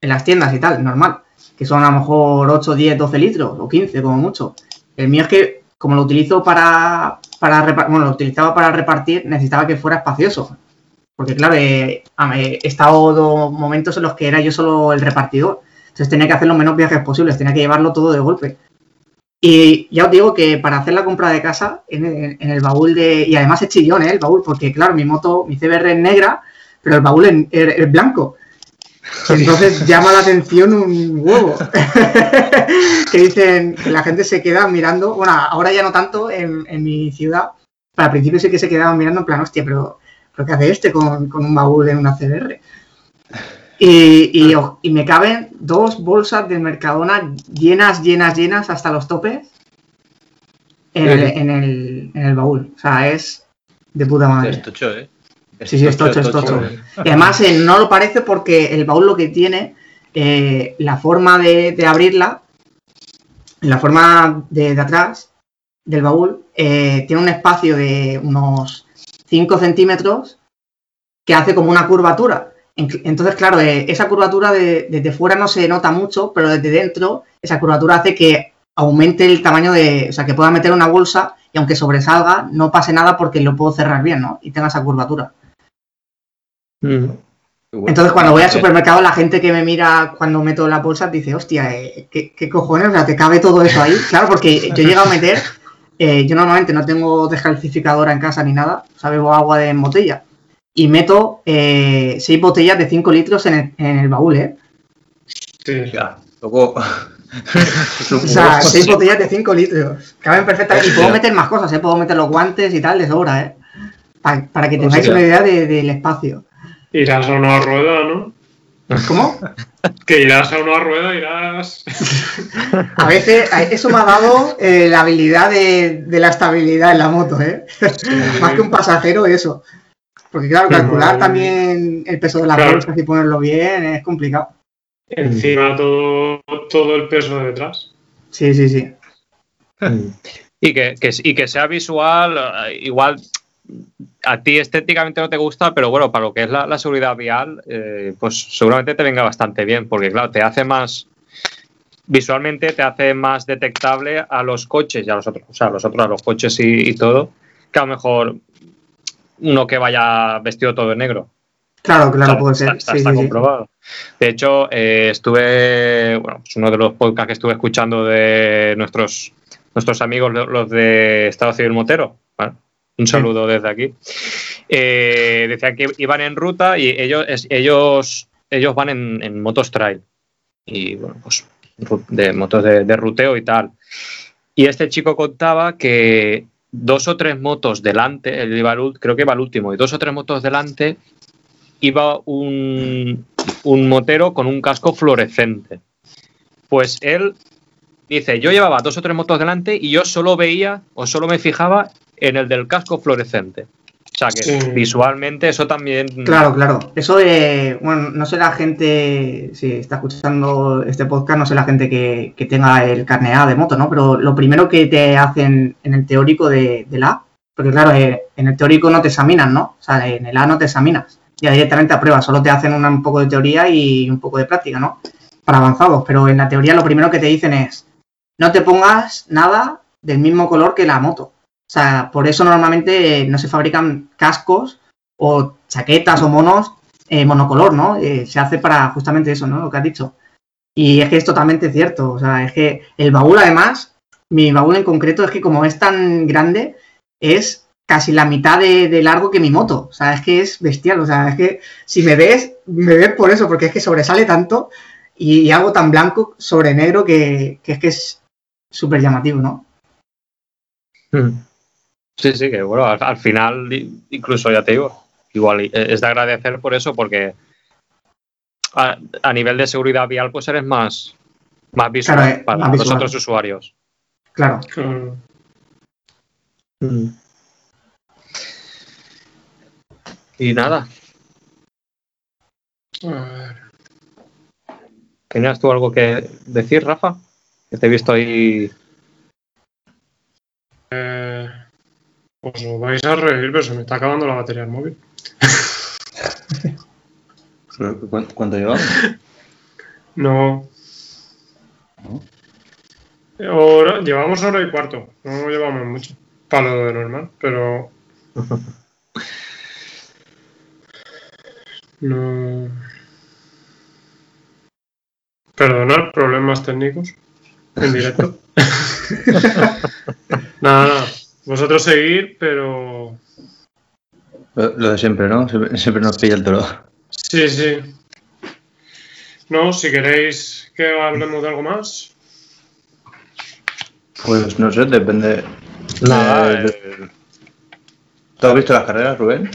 en las tiendas y tal, normal, que son a lo mejor 8, 10, 12 litros o 15 como mucho. El mío es que, como lo utilizo para, para bueno, lo utilizaba para repartir, necesitaba que fuera espacioso. Porque claro, eh, he estado dos momentos en los que era yo solo el repartidor. Entonces tenía que hacer los menos viajes posibles, tenía que llevarlo todo de golpe. Y ya os digo que para hacer la compra de casa, en el, baúl de... Y además es chillón, ¿eh? El baúl, porque claro, mi moto, mi CBR es negra, pero el baúl es, es- es blanco. Entonces llama la atención un huevo. *laughs* que dicen que la gente se queda mirando, bueno, ahora ya no tanto en, en mi ciudad, pero al principio sí que se quedaban mirando en plan, hostia, pero, pero ¿qué hace este con, con un baúl en una CBR? Y, y, me caben dos bolsas del Mercadona llenas, llenas, llenas hasta los topes en el, en el, en el baúl. O sea, es de puta madre. Es tocho, ¿eh? Sí, sí, es tocho, es tocho. Y además eh, no lo parece porque el baúl lo que tiene, eh, la forma de, de abrirla, la forma de, de atrás del baúl, eh, tiene un espacio de unos 5 centímetros que hace como una curvatura. En- Entonces, claro, esa curvatura de- desde fuera no se nota mucho, pero desde dentro esa curvatura hace que aumente el tamaño de, o sea, que pueda meter una bolsa y aunque sobresalga, no pase nada porque lo puedo cerrar bien, ¿no? Y tenga esa curvatura. Entonces, cuando voy al supermercado, la gente que me mira cuando meto las bolsas dice, hostia, eh, ¿qué, qué cojones? O sea, ¿te cabe todo eso ahí? Claro, porque yo he llegado a meter, *laughs* eh, yo normalmente no tengo descalcificadora en casa ni nada, o sea, bebo agua de en botella. Y meto eh, seis botellas de 5 litros en el, en el baúl, ¿eh? Sí. Ya, luego. *laughs* O sea, seis botellas de 5 litros. Caben perfectamente. Y puedo meter más cosas, ¿eh? Puedo meter los guantes y tal de sobra, ¿eh? Pa- para que tengáis Hostia. una idea de- del espacio. Irás a una rueda, ¿no? ¿Cómo? Que irás a una rueda, irás. A veces eso me ha dado eh, la habilidad de, de la estabilidad en la moto, ¿eh? Más que un pasajero, eso. Porque claro, calcular madre también el peso de las Claro. bolsas y ponerlo bien es complicado. Encima todo, todo el peso de detrás. Sí, sí, sí. Y que, que- y que sea visual, eh, igual a ti estéticamente no te gusta, pero bueno, para lo que es la, la seguridad vial, eh, pues seguramente te venga bastante bien, porque claro, te hace más, visualmente te hace más detectable a los coches y a los otros, o sea, a los otros, a los coches y, y todo, que a lo mejor uno que vaya vestido todo de negro. Claro, claro, sea, puede está, ser. está- Sí, está sí, sí. comprobado. De hecho, eh, estuve, bueno, es uno de los podcasts que estuve escuchando de nuestros, nuestros amigos, lo- los de Estado Civil Motero. ¿vale? Un saludo desde aquí. Eh, decían que iban en ruta y ellos, es- ellos, ellos van en, en motos trail. Y bueno, pues de motos de, de ruteo y tal. Y este chico contaba que dos o tres motos delante, él iba al creo que iba al último, y dos o tres motos delante iba un, un motero con un casco fluorescente. Pues él dice, yo llevaba dos o tres motos delante y yo solo veía o solo me fijaba en el del casco fluorescente. O sea que visualmente eso también... Claro, claro. Eso de, bueno, no sé la gente, si está escuchando este podcast, no sé la gente que, que tenga el carnet A de moto, ¿no? Pero lo primero que te hacen en el teórico de, del A, porque claro, eh, en el teórico no te examinan, ¿no? O sea, en el A no te examinas, ya directamente a prueba, solo te hacen una- un poco de teoría y un poco de práctica, ¿no? Para avanzados, pero en la teoría lo primero que te dicen es, no te pongas nada del mismo color que la moto. O sea, por eso normalmente eh, no se fabrican cascos o chaquetas o monos eh, monocolor, ¿no? Eh, se hace para justamente eso, ¿no? Lo que has dicho. Y es que es totalmente cierto. O sea, es que el baúl, además, mi baúl en concreto, es que como es tan grande, es casi la mitad de, largo que mi moto. O sea, es que es bestial. O sea, es que si me ves, me ves por eso, porque es que sobresale tanto y, y algo tan blanco sobre negro que, que es que es, súper llamativo, ¿no? Sí, sí, que bueno, al, al final, incluso ya te digo, igual eh, es de agradecer por eso, porque a, a nivel de seguridad vial, pues eres más, más visual Claro, eh, para más los visual. otros usuarios. Claro. Claro. Y nada. ¿tenías tú algo que decir, Rafa? Que te he visto ahí. Eh, os vais a reír, pero se me está acabando la batería del móvil. ¿Cu- ¿Cuánto llevamos? No. ¿No? Hora- llevamos hora y cuarto. No llevamos mucho. Para lo de normal, pero. *laughs* No. Perdonad, problemas técnicos. En directo. *laughs* *laughs* nada, nada. Vosotros seguir, pero. Lo, lo de siempre, ¿no? Siempre, siempre nos pilla el toro. Sí, sí. No, si queréis que hablemos de algo más. Pues no sé, depende. Nada, Eh, eh, ¿Tú has visto las carreras, Rubén?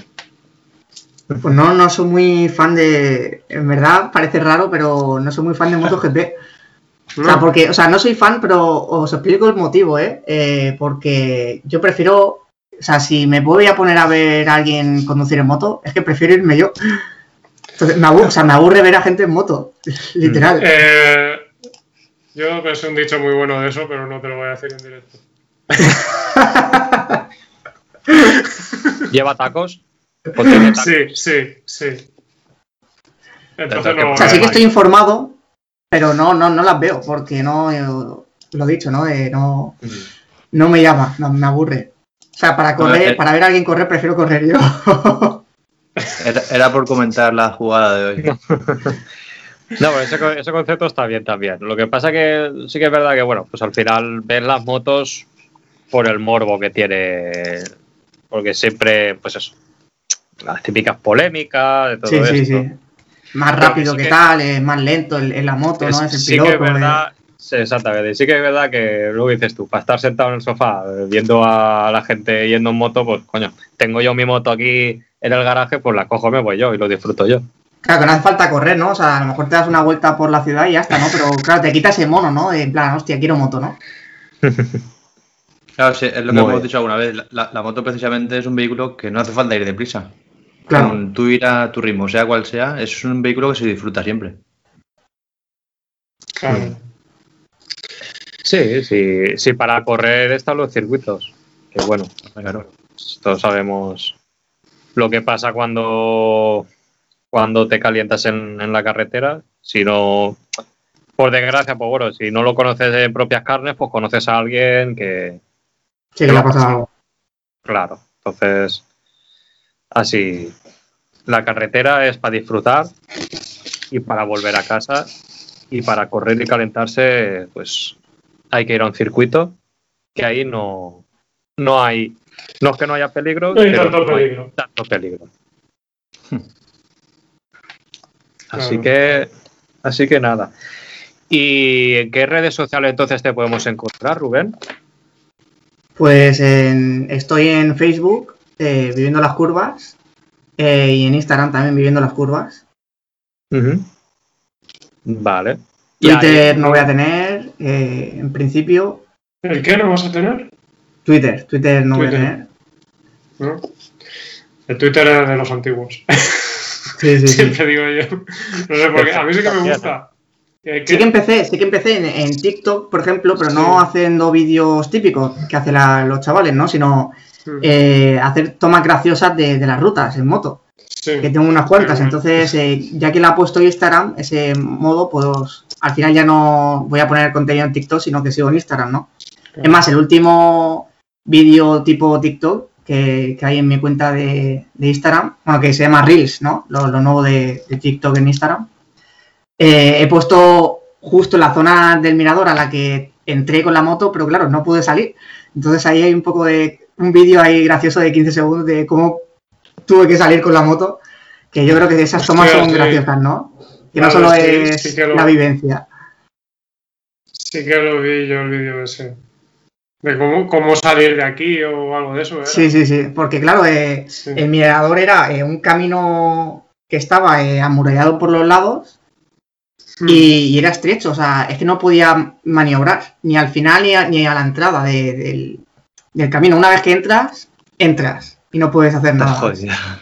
Pues no, no soy muy fan de. En verdad parece raro, pero no soy muy fan de MotoGP. O sea, No. porque, o sea, no soy fan, pero os explico el motivo, ¿eh? Eh, porque yo prefiero. O sea, si me voy a poner a ver a alguien conducir en moto, es que prefiero irme yo. Entonces, me aburre, o sea, me aburre ver a gente en moto, *laughs* literal. Eh, yo pensé un dicho muy bueno de eso, pero no te lo voy a decir en directo. *laughs* ¿Lleva tacos? ¿O tiene tacos? Sí, sí, sí. Entonces no. O sea, sí que estoy informado, pero no, no, no las veo, porque no, eh, lo dicho, ¿no? Eh, no, no me llama, no, me aburre. O sea, para correr, para ver a alguien correr, prefiero correr yo. *laughs* Era, era por comentar la jugada de hoy. *laughs* No, pero ese, co- ese concepto está bien también. Lo que pasa que sí que es verdad que, bueno, pues al final ves las motos por el morbo que tiene. Porque siempre, pues eso, las típicas polémicas, de todo sí, sí, sí. Más que rápido sí que, que- tal, es más lento en, en la moto, ¿no? Es el sí piloto. que es eh. verdad, sí, exactamente. Sí que es verdad que luego dices tú, para estar sentado en el sofá eh, viendo a la gente yendo en moto, pues coño, tengo yo mi moto aquí en el garaje, pues la cojo, me voy yo y lo disfruto yo. Claro, que no hace falta correr, ¿no? O sea, a lo mejor te das una vuelta por la ciudad y ya está, ¿no? Pero *laughs* claro, te quita ese mono, ¿no? En plan, hostia, quiero moto, ¿no? Claro, sí, es lo que Muy hemos bien. dicho alguna vez. La, la- la moto precisamente es un vehículo que no hace falta ir deprisa. Claro. Con tú ir a tu ritmo, sea cual sea, es un vehículo que se disfruta siempre. Claro. Sí, sí, sí, para correr están los circuitos. Que bueno, Claro. todos sabemos lo que pasa cuando, cuando te calientas en, en la carretera. Si no, por desgracia, pues bueno, si no lo conoces en propias carnes, pues conoces a alguien que, Sí, que le ha pasado algo. claro, entonces, así, la carretera es para disfrutar y para volver a casa y para correr y calentarse, pues hay que ir a un circuito que ahí no, no hay, no es que no haya peligro, No hay pero tanto no hay peligro. tanto peligro. *laughs* Así Claro. que, así que nada. ¿Y en qué redes sociales entonces te podemos encontrar, Rubén? Pues en- estoy en Facebook, eh, viviendo las curvas, eh, y en Instagram también viviendo las curvas. Vale. Ahí- Twitter no voy a tener, eh, en principio. ¿El qué no vas a tener? Twitter, Twitter no voy a Twitter. tener. ¿No? El Twitter es de los antiguos. Sí, sí, sí. *laughs* Siempre digo yo. No sé por qué. A mí sí que me gusta. Que- Sí que empecé, sí que empecé en, en TikTok, por ejemplo, pero no Sí. haciendo vídeos típicos que hacen la- los chavales, ¿no? Sino Eh, hacer tomas graciosas de, de las rutas en moto, sí. que tengo unas cuantas. Entonces, eh, ya que la ha puesto Instagram, ese modo, pues al final ya no voy a poner contenido en TikTok, sino que sigo en Instagram, ¿no? Es más, el último vídeo tipo TikTok que, que hay en mi cuenta de, de Instagram, bueno, que se llama Reels, ¿no? Lo, lo nuevo de, de TikTok en Instagram. Eh, he puesto justo la zona del mirador a la que entré con la moto, pero claro, no pude salir. Entonces ahí hay un poco de un vídeo ahí gracioso de 15 segundos de cómo tuve que salir con la moto, que yo creo que esas tomas Hostia, son sí. graciosas, ¿no? Que Claro, no solo sí, es sí que lo- la vivencia. Sí, que lo vi yo el vídeo ese. De cómo, cómo salir de aquí o algo de eso. ¿era? Sí, sí, sí. Porque claro, eh, el mirador era eh, un camino que estaba eh, amurallado por los lados Hmm. y, y era estrecho. O sea, es que no podía maniobrar ni al final ni a, ni a la entrada de- del, del camino. Una vez que entras, entras y no puedes hacer nada.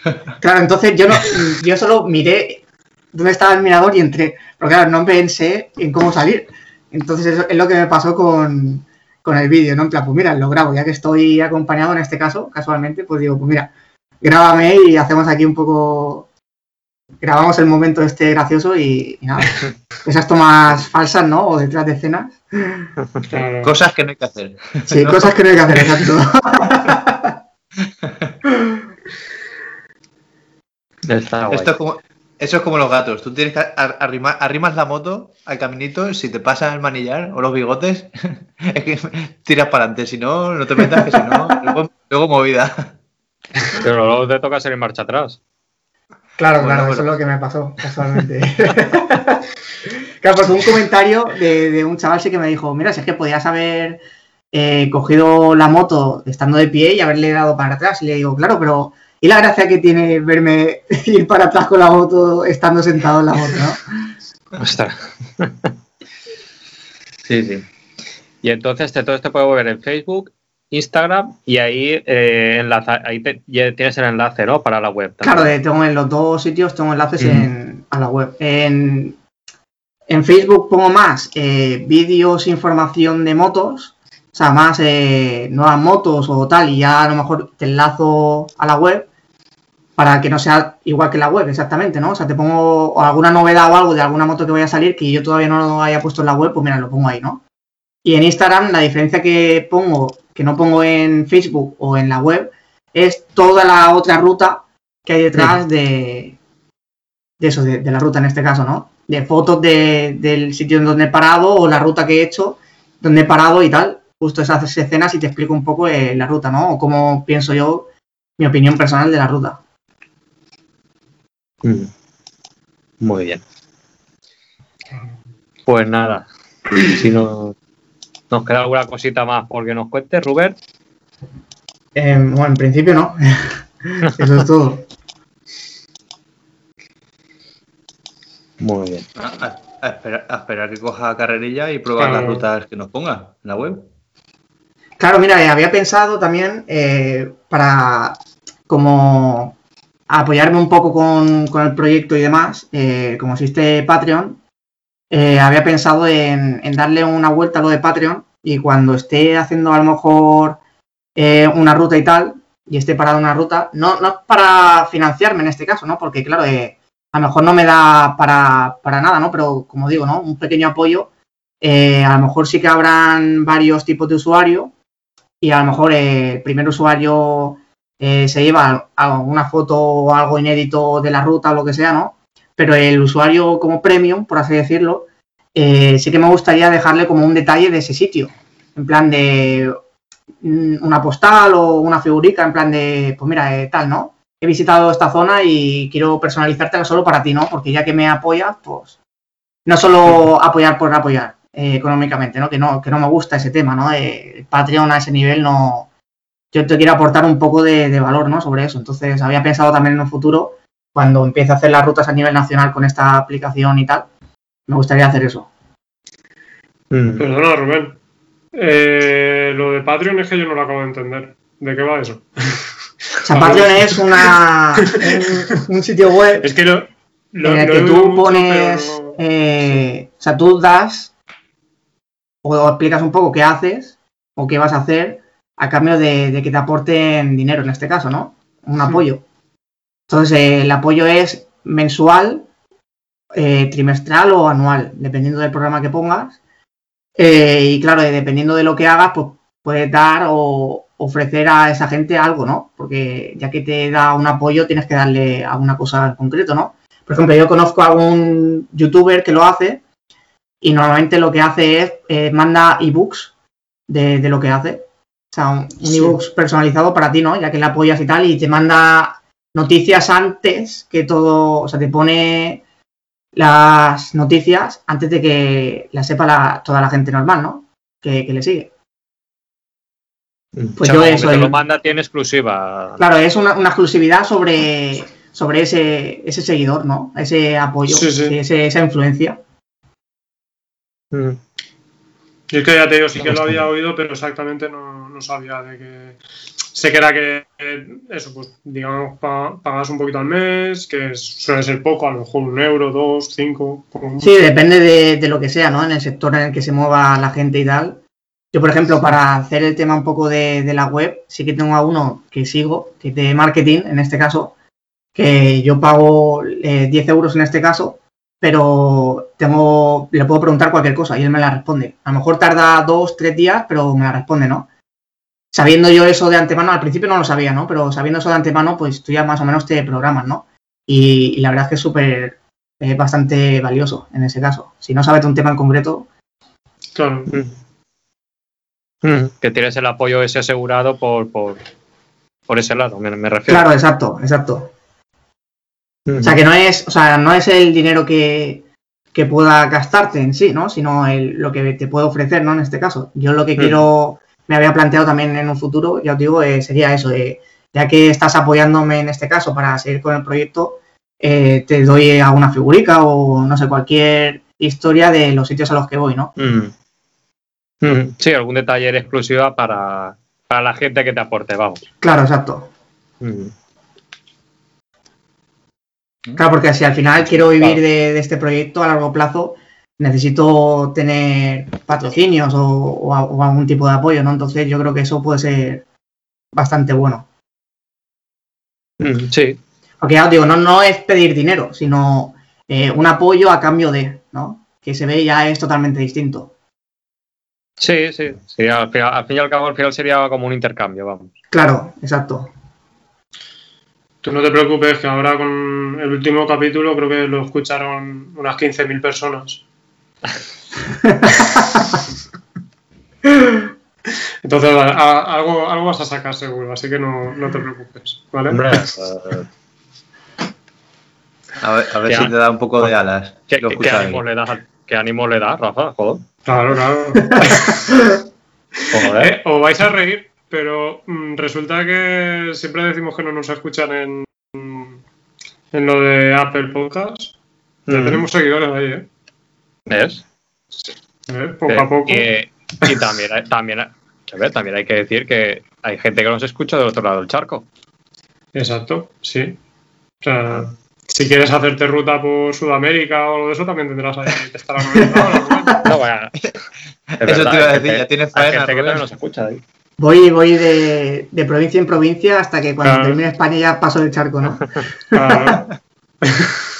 *laughs* Claro, entonces yo no, yo solo miré dónde estaba el mirador y entré. Pero claro, no pensé en cómo salir. Entonces eso es lo que me pasó con, con el vídeo, ¿no? En plan, pues mira, lo grabo, ya que estoy acompañado en este caso, casualmente, pues digo, pues mira, grábame y hacemos aquí un poco. Grabamos el momento este gracioso y, y nada. *laughs* Esas tomas falsas, ¿no? O detrás de escenas. *laughs* Cosas que no hay que hacer. Sí, cosas que no hay que hacer, exacto. *laughs* Está guay. Esto es como, eso es como los gatos. Tú tienes que arrimar, arrimas la moto al caminito, si te pasa el manillar o los bigotes, es que tiras para adelante. Si no, no te metas, que si no, luego, luego movida. Pero luego te toca salir marcha atrás. Claro, Bueno, claro, bueno. eso es lo que me pasó casualmente. *laughs* claro, pues un comentario de, de un chaval sí que me dijo, mira, si es que podías haber eh, cogido la moto estando de pie y haberle dado para atrás. Y le digo, claro, pero ¿y la gracia que tiene verme *laughs* ir para atrás con la moto estando sentado en la moto, no? Ostras. *laughs* Sí, sí. Y entonces todo esto puede ver en Facebook, Instagram y ahí, eh, enlaza- ahí te- tienes el enlace, ¿no? Para la web. también. Claro, de- tengo en los dos sitios tengo enlaces Mm. en, a la web. En, en Facebook pongo más eh, vídeos, información de motos, o sea, más eh, nuevas motos o tal, y ya a lo mejor te enlazo a la web para que no sea igual que la web, exactamente, ¿no? O sea, te pongo alguna novedad o algo de alguna moto que vaya a salir que yo todavía no lo haya puesto en la web, pues mira, lo pongo ahí, ¿no? Y en Instagram la diferencia que pongo, que no pongo en Facebook o en la web, es toda la otra ruta que hay detrás de, de eso, de, de la ruta en este caso, ¿no? De fotos de- del sitio en donde he parado o la ruta que he hecho, donde he parado y tal. Justo esas escenas y te explico un poco eh, la ruta, ¿no? O cómo pienso yo, mi opinión personal de la ruta. Mm. Muy bien. Pues nada, si no, nos queda alguna cosita más porque nos cuentes, Rubén. Eh, bueno, en principio no. *laughs* Eso es todo. Muy bien. A, a- a esperar, a esperar que coja carrerilla y probar las rutas que nos ponga en la web. Claro, mira, eh, había pensado también eh, para como apoyarme un poco con, con el proyecto y demás, eh, como existe Patreon, eh, había pensado en, darle una vuelta a lo de Patreon y cuando esté haciendo a lo mejor eh, una ruta y tal, y esté parado una ruta, no, no para financiarme en este caso, ¿no? Porque claro, eh, a lo mejor no me da para, para nada, ¿no? Pero como digo, ¿no? Un pequeño apoyo. a lo mejor sí que habrán varios tipos de usuarios y a lo mejor el primer usuario se lleva alguna foto o algo inédito de la ruta o lo que sea, ¿no? Pero el usuario como premium, por así decirlo, eh, sí que me gustaría dejarle como un detalle de ese sitio. En plan de mm, una postal o una figurica, en plan de, pues mira, eh, tal, ¿no? He visitado esta zona y quiero personalizártela solo para ti, ¿no? Porque ya que me apoyas, pues no solo apoyar por apoyar eh, económicamente, ¿no? Que no, que no me gusta ese tema, ¿no? El Patreon a ese nivel no. Yo te quiero aportar un poco de, de valor, ¿no? Sobre eso. Entonces, había pensado también en un futuro, cuando empiece a hacer las rutas a nivel nacional con esta aplicación y tal, me gustaría hacer eso. Perdona, Rubén. Eh, lo de Patreon es que yo no lo acabo de entender. ¿De qué va eso? O sea, Patreon *laughs* es una, un, *laughs* un sitio web Es que lo, lo- en el que tú mucho, pones, pero eh, o sea, tú das o explicas un poco qué haces o qué vas a hacer a cambio de, de que te aporten dinero en este caso, ¿no? Un apoyo. Entonces, eh, el apoyo es mensual, eh, trimestral o anual, dependiendo del programa que pongas. Eh, y claro, dependiendo de lo que hagas, pues puedes dar o ofrecer a esa gente algo, ¿no? Porque ya que te da un apoyo, tienes que darle alguna cosa en concreto, ¿no? Por ejemplo, yo conozco a un youtuber que lo hace y normalmente lo que hace es eh, manda ebooks de, de lo que hace. O sea, un, Sí. ebooks personalizado para ti, ¿no? Ya que le apoyas y tal, y te manda noticias antes que todo, o sea, te pone las noticias antes de que las sepa la- toda la gente normal, ¿no? Que, que le sigue. Pues yo como que eso, te lo manda tiene exclusiva. Claro, es una, una exclusividad sobre, sobre ese, ese seguidor, ¿no? Ese apoyo, Sí, sí. sí, ese- esa influencia. Mm. Yo es que ya te digo, sí que lo había oído, pero exactamente no sabía de que. Sé que era que, eh, eso, pues, digamos, pa- pagas un poquito al mes, que suele ser poco, a lo mejor un euro, dos, cinco. como. Sí, depende de, de lo que sea, ¿no? En el sector en el que se mueva la gente y tal. Yo, por ejemplo, para hacer el tema un poco de, de la web, sí que tengo a uno que sigo, que es de marketing, en este caso, que yo pago eh, 10 euros en este caso, pero tengo, le puedo preguntar cualquier cosa y él me la responde. A lo mejor tarda dos, tres días, pero me la responde, ¿no? Sabiendo yo eso de antemano, al principio no lo sabía, ¿no? Pero sabiendo eso de antemano, pues tú ya más o menos te programas, ¿no? Y, y la verdad es que es súper, es bastante valioso en ese caso. Si no sabes un tema en concreto, Claro. Mm. Que tienes el apoyo ese asegurado por, por, por ese lado, me, me refiero. claro, exacto, exacto. Mm. O sea, que no es, o sea, no es el dinero que, que pueda gastarte en sí, ¿no? Sino el- lo que te puede ofrecer, ¿no? En este caso. Yo lo que Mm. quiero, me había planteado también en un futuro, ya os digo, eh, sería eso, ya que estás apoyándome en este caso para seguir con el proyecto, eh, te doy alguna figurica o no sé, cualquier historia de los sitios a los que voy, ¿no? Mm. Mm. Sí, algún detalle exclusiva para, para la gente que te aporte, vamos. Claro, exacto. Mm. Claro, porque si al final quiero vivir Claro. de, de este proyecto a largo plazo, necesito tener patrocinios o, o a- o algún tipo de apoyo, ¿no? Entonces yo creo que eso puede ser bastante bueno. Mm. Sí, Porque ya os digo, no, no es pedir dinero, sino eh, un apoyo a cambio de, ¿no? Que se ve ya es totalmente distinto. sí, sí. sí al, final- al fin y al cabo, al final sería como un intercambio, vamos. Claro, exacto. Tú no te preocupes, que ahora con el último capítulo creo que lo escucharon unas 15.000 personas. Entonces, a- a- algo, algo vas a sacar seguro, así que no, no te preocupes, ¿vale? Hombre, A ver, a ver si te da un poco de alas. ¿qué, ánimo le das, ¿Qué ánimo le das, Rafa? Joder. Claro, claro. *laughs* Joder. Eh, os vais a reír, pero mm, resulta que siempre decimos que no nos escuchan en, en lo de Apple Podcast. Ya Mm. tenemos seguidores ahí, ¿eh? ¿Ves? ¿Eh? Poco a poco. Eh, y también, hay- también, hay- a también hay que decir que hay gente que nos escucha del otro lado del charco. Exacto, sí. O sea, si quieres hacerte ruta por Sudamérica o algo de eso, también tendrás ahí te estarán oyendo ahora, ¿no? *laughs* No, bueno, es Eso verdad, te iba a hay decir, gente- ya tienes hay faena, gente que también nos escucha ahí. Voy, voy de, de provincia en provincia hasta que cuando Claro. termine España ya paso el charco, ¿no? Claro. *laughs*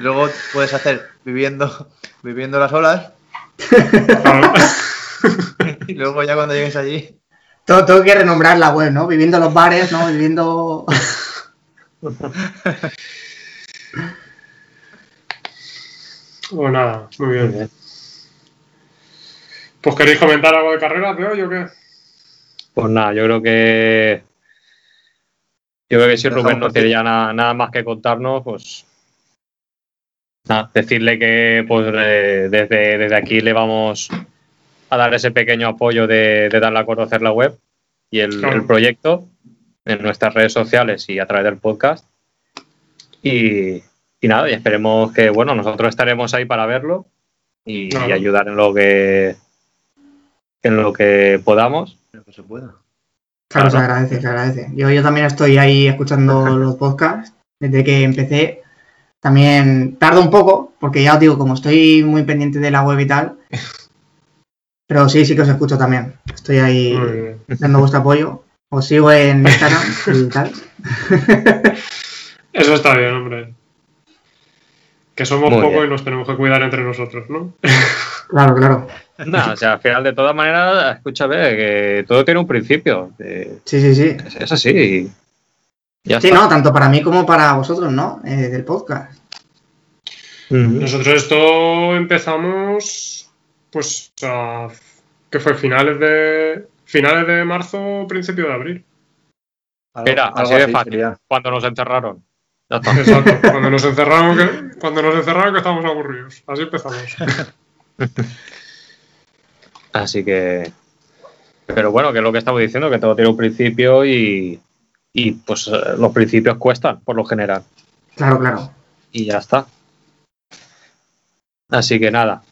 Luego puedes hacer viviendo, viviendo las olas *laughs* y luego ya cuando llegues allí. Tengo, tengo que renombrar la web, ¿no? Viviendo los bares, ¿no? Viviendo... *laughs* Pues nada, muy bien. Pues queréis comentar algo de carrera, veo yo qué. Pues nada, yo creo que. Yo creo que si Rubén no tiene ti. ya nada, nada más que contarnos, pues. Nada, decirle que pues eh, desde, desde aquí le vamos a dar ese pequeño apoyo de, de darle a conocer la web y el, Claro. el proyecto en nuestras redes sociales y a través del podcast. Y, y nada, y esperemos que, bueno, nosotros estaremos ahí para verlo y, Claro. y ayudar en lo que en lo que podamos. Pero que se pueda. Claro, se agradece, se agradece. Yo, yo también estoy ahí escuchando los podcasts desde que empecé. También tardo un poco, porque ya os digo, como estoy muy pendiente de la web y tal. *laughs* Pero sí, sí que os escucho también. Estoy ahí dando vuestro apoyo. Os sigo en *laughs* Instagram y tal. *laughs* Eso está bien, hombre. Que somos Muy pocos bien. y nos tenemos que cuidar entre nosotros, ¿no? Claro, claro. No, o sea, al final, de todas maneras, escúchame, que todo tiene un principio. eh, Sí, sí, sí. es, es así. Ya Sí, está. no, tanto para mí como para vosotros, ¿no? Eh, del podcast. Nosotros esto empezamos, pues, a, que fue finales de finales de marzo, principio de abril. Era así de fácil. sería. Cuando nos encerraron. Ya está. Exacto. Cuando nos encerraron, que, cuando nos encerraron que estábamos aburridos. Así empezamos. Así que. Pero bueno, que es lo que estamos diciendo, que todo tiene un principio y. Y pues eh, los principios cuestan, por lo general. Claro, claro. Y ya está. Así que nada.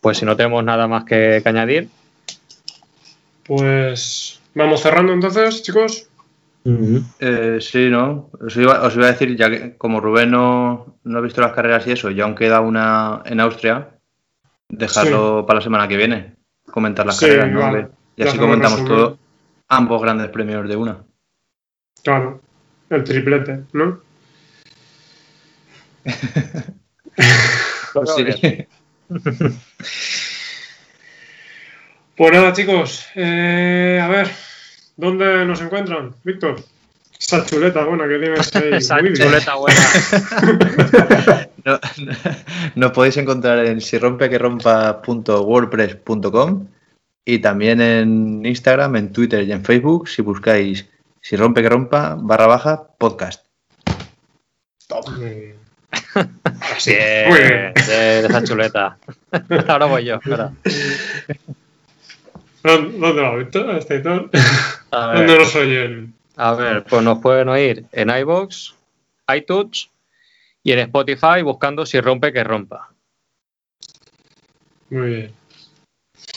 Pues si no tenemos nada más que, que añadir. Pues vamos cerrando entonces, chicos. Eh, sí, ¿no? Os iba, os iba a decir, ya que como Rubén no, no ha visto las carreras y eso, y aún queda una en Austria, dejarlo para la semana que viene, comentar las Sí, carreras, ¿no? vale. Y Ya así comentamos todo, ambos grandes premios de una. Claro. El triplete, ¿no? Veo *laughs* Sí. bien. *laughs* Pues nada, chicos. eh, a ver, ¿dónde nos encuentran, Víctor? Esa chuleta buena que tienes *laughs* ahí. Esa Muy bien. chuleta buena. No- Nos podéis encontrar en sirompequerompa.wordpress.com y también en Instagram, en Twitter y en Facebook si buscáis si rompe que rompa barra baja podcast. Muy bien. *laughs* Sí, Muy bien. de esa chuleta. *laughs* Ahora voy yo. espera. ¿Dónde dónde va, Víctor? ¿Este Víctor? A ver. ¿Dónde nos oyen? A ver, pues nos pueden oír en iBox, iTunes y en Spotify buscando si rompe que rompa. Muy bien.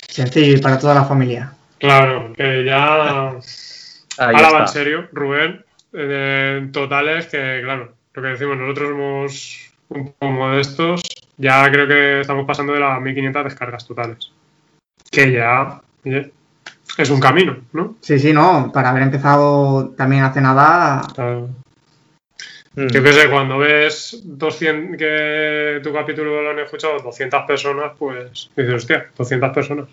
Sencillo y para toda la familia. Claro, que ya. Ahí Ahora va en serio, Rubén. eh, En totales, que claro, lo que decimos, nosotros somos un poco modestos. Ya creo que estamos pasando de las 1500 descargas totales. Que ya es un camino, ¿no? Sí, sí, no. Para haber empezado también hace nada. Mm. Yo qué sé, cuando ves 200, que tu capítulo lo han escuchado 200 personas, pues dices, hostia, 200 personas.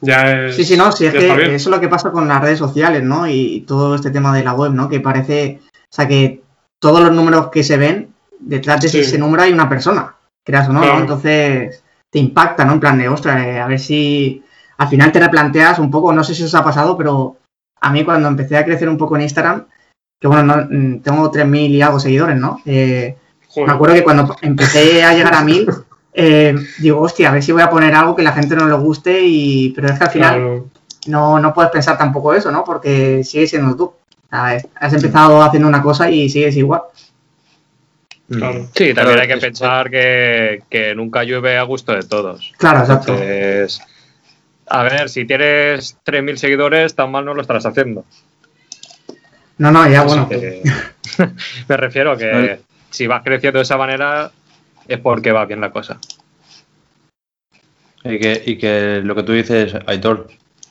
Ya es. Sí, sí, no. Sí, es que eso es lo que pasa con las redes sociales, ¿no? Y todo este tema de la web, ¿no? Que parece. O sea, que todos los números que se ven, detrás de Sí. ese número hay una persona, creas o no, ¿no? Entonces te impacta, ¿no? En plan de, ostras, eh, a ver si al final te replanteas un poco, no sé si os ha pasado, pero a mí cuando empecé a crecer un poco en Instagram, que bueno, no, mm, tengo 3.000 y algo seguidores, ¿no? Eh, me acuerdo que cuando empecé a llegar a 1.000, *laughs* eh, digo, hostia, a ver si voy a poner algo que la gente no le guste, y pero es que al final Claro. no, no puedes pensar tampoco eso, ¿no? Porque sigues siendo tú. Has empezado haciendo una cosa y sigues igual. Claro. Sí, también hay que pensar que, que nunca llueve a gusto de todos. Claro, exacto. Entonces, a ver, si tienes 3.000 seguidores, tan mal no lo estarás haciendo. No, no, ya Así bueno. que- *laughs* me refiero a que si vas creciendo de esa manera es porque va bien la cosa. Y que, y que lo que tú dices, Aitor,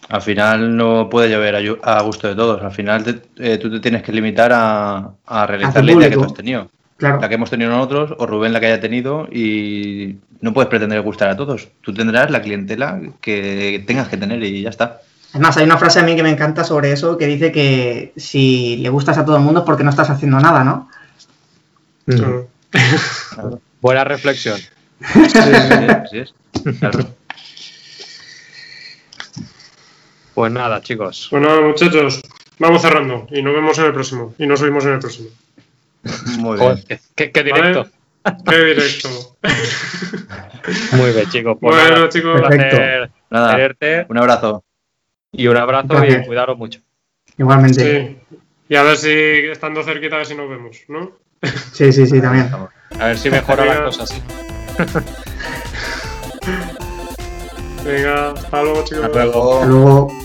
al final no puede llover a, gusto de todos. Al final te- eh, tú te tienes que limitar a, a realizar la idea que tú has tenido. Claro. La que hemos tenido nosotros o Rubén la que haya tenido y no puedes pretender gustar a todos. Tú tendrás la clientela que tengas que tener y ya está. Además, hay una frase a mí que me encanta sobre eso que dice que si le gustas a todo el mundo es porque no estás haciendo nada, ¿no? claro. *laughs* Buena reflexión. Sí. Claro. Pues nada, chicos. Bueno, muchachos, vamos cerrando y nos vemos en el próximo. Y nos oímos en el próximo. Muy bien. qué, qué- qué directo. Qué directo. *laughs* Muy bien, chicos. Pues bueno, nada, chicos, un Perfecto. placer Nada, tenerte un abrazo. y un abrazo Gracias. y cuidaros mucho. Igualmente. sí. Y a ver si estando cerquita, a ver si nos vemos, ¿no? Sí, sí, sí, también. A ver si mejora las cosas. sí. *laughs* Venga, hasta luego, chicos. Hasta luego. Hasta luego.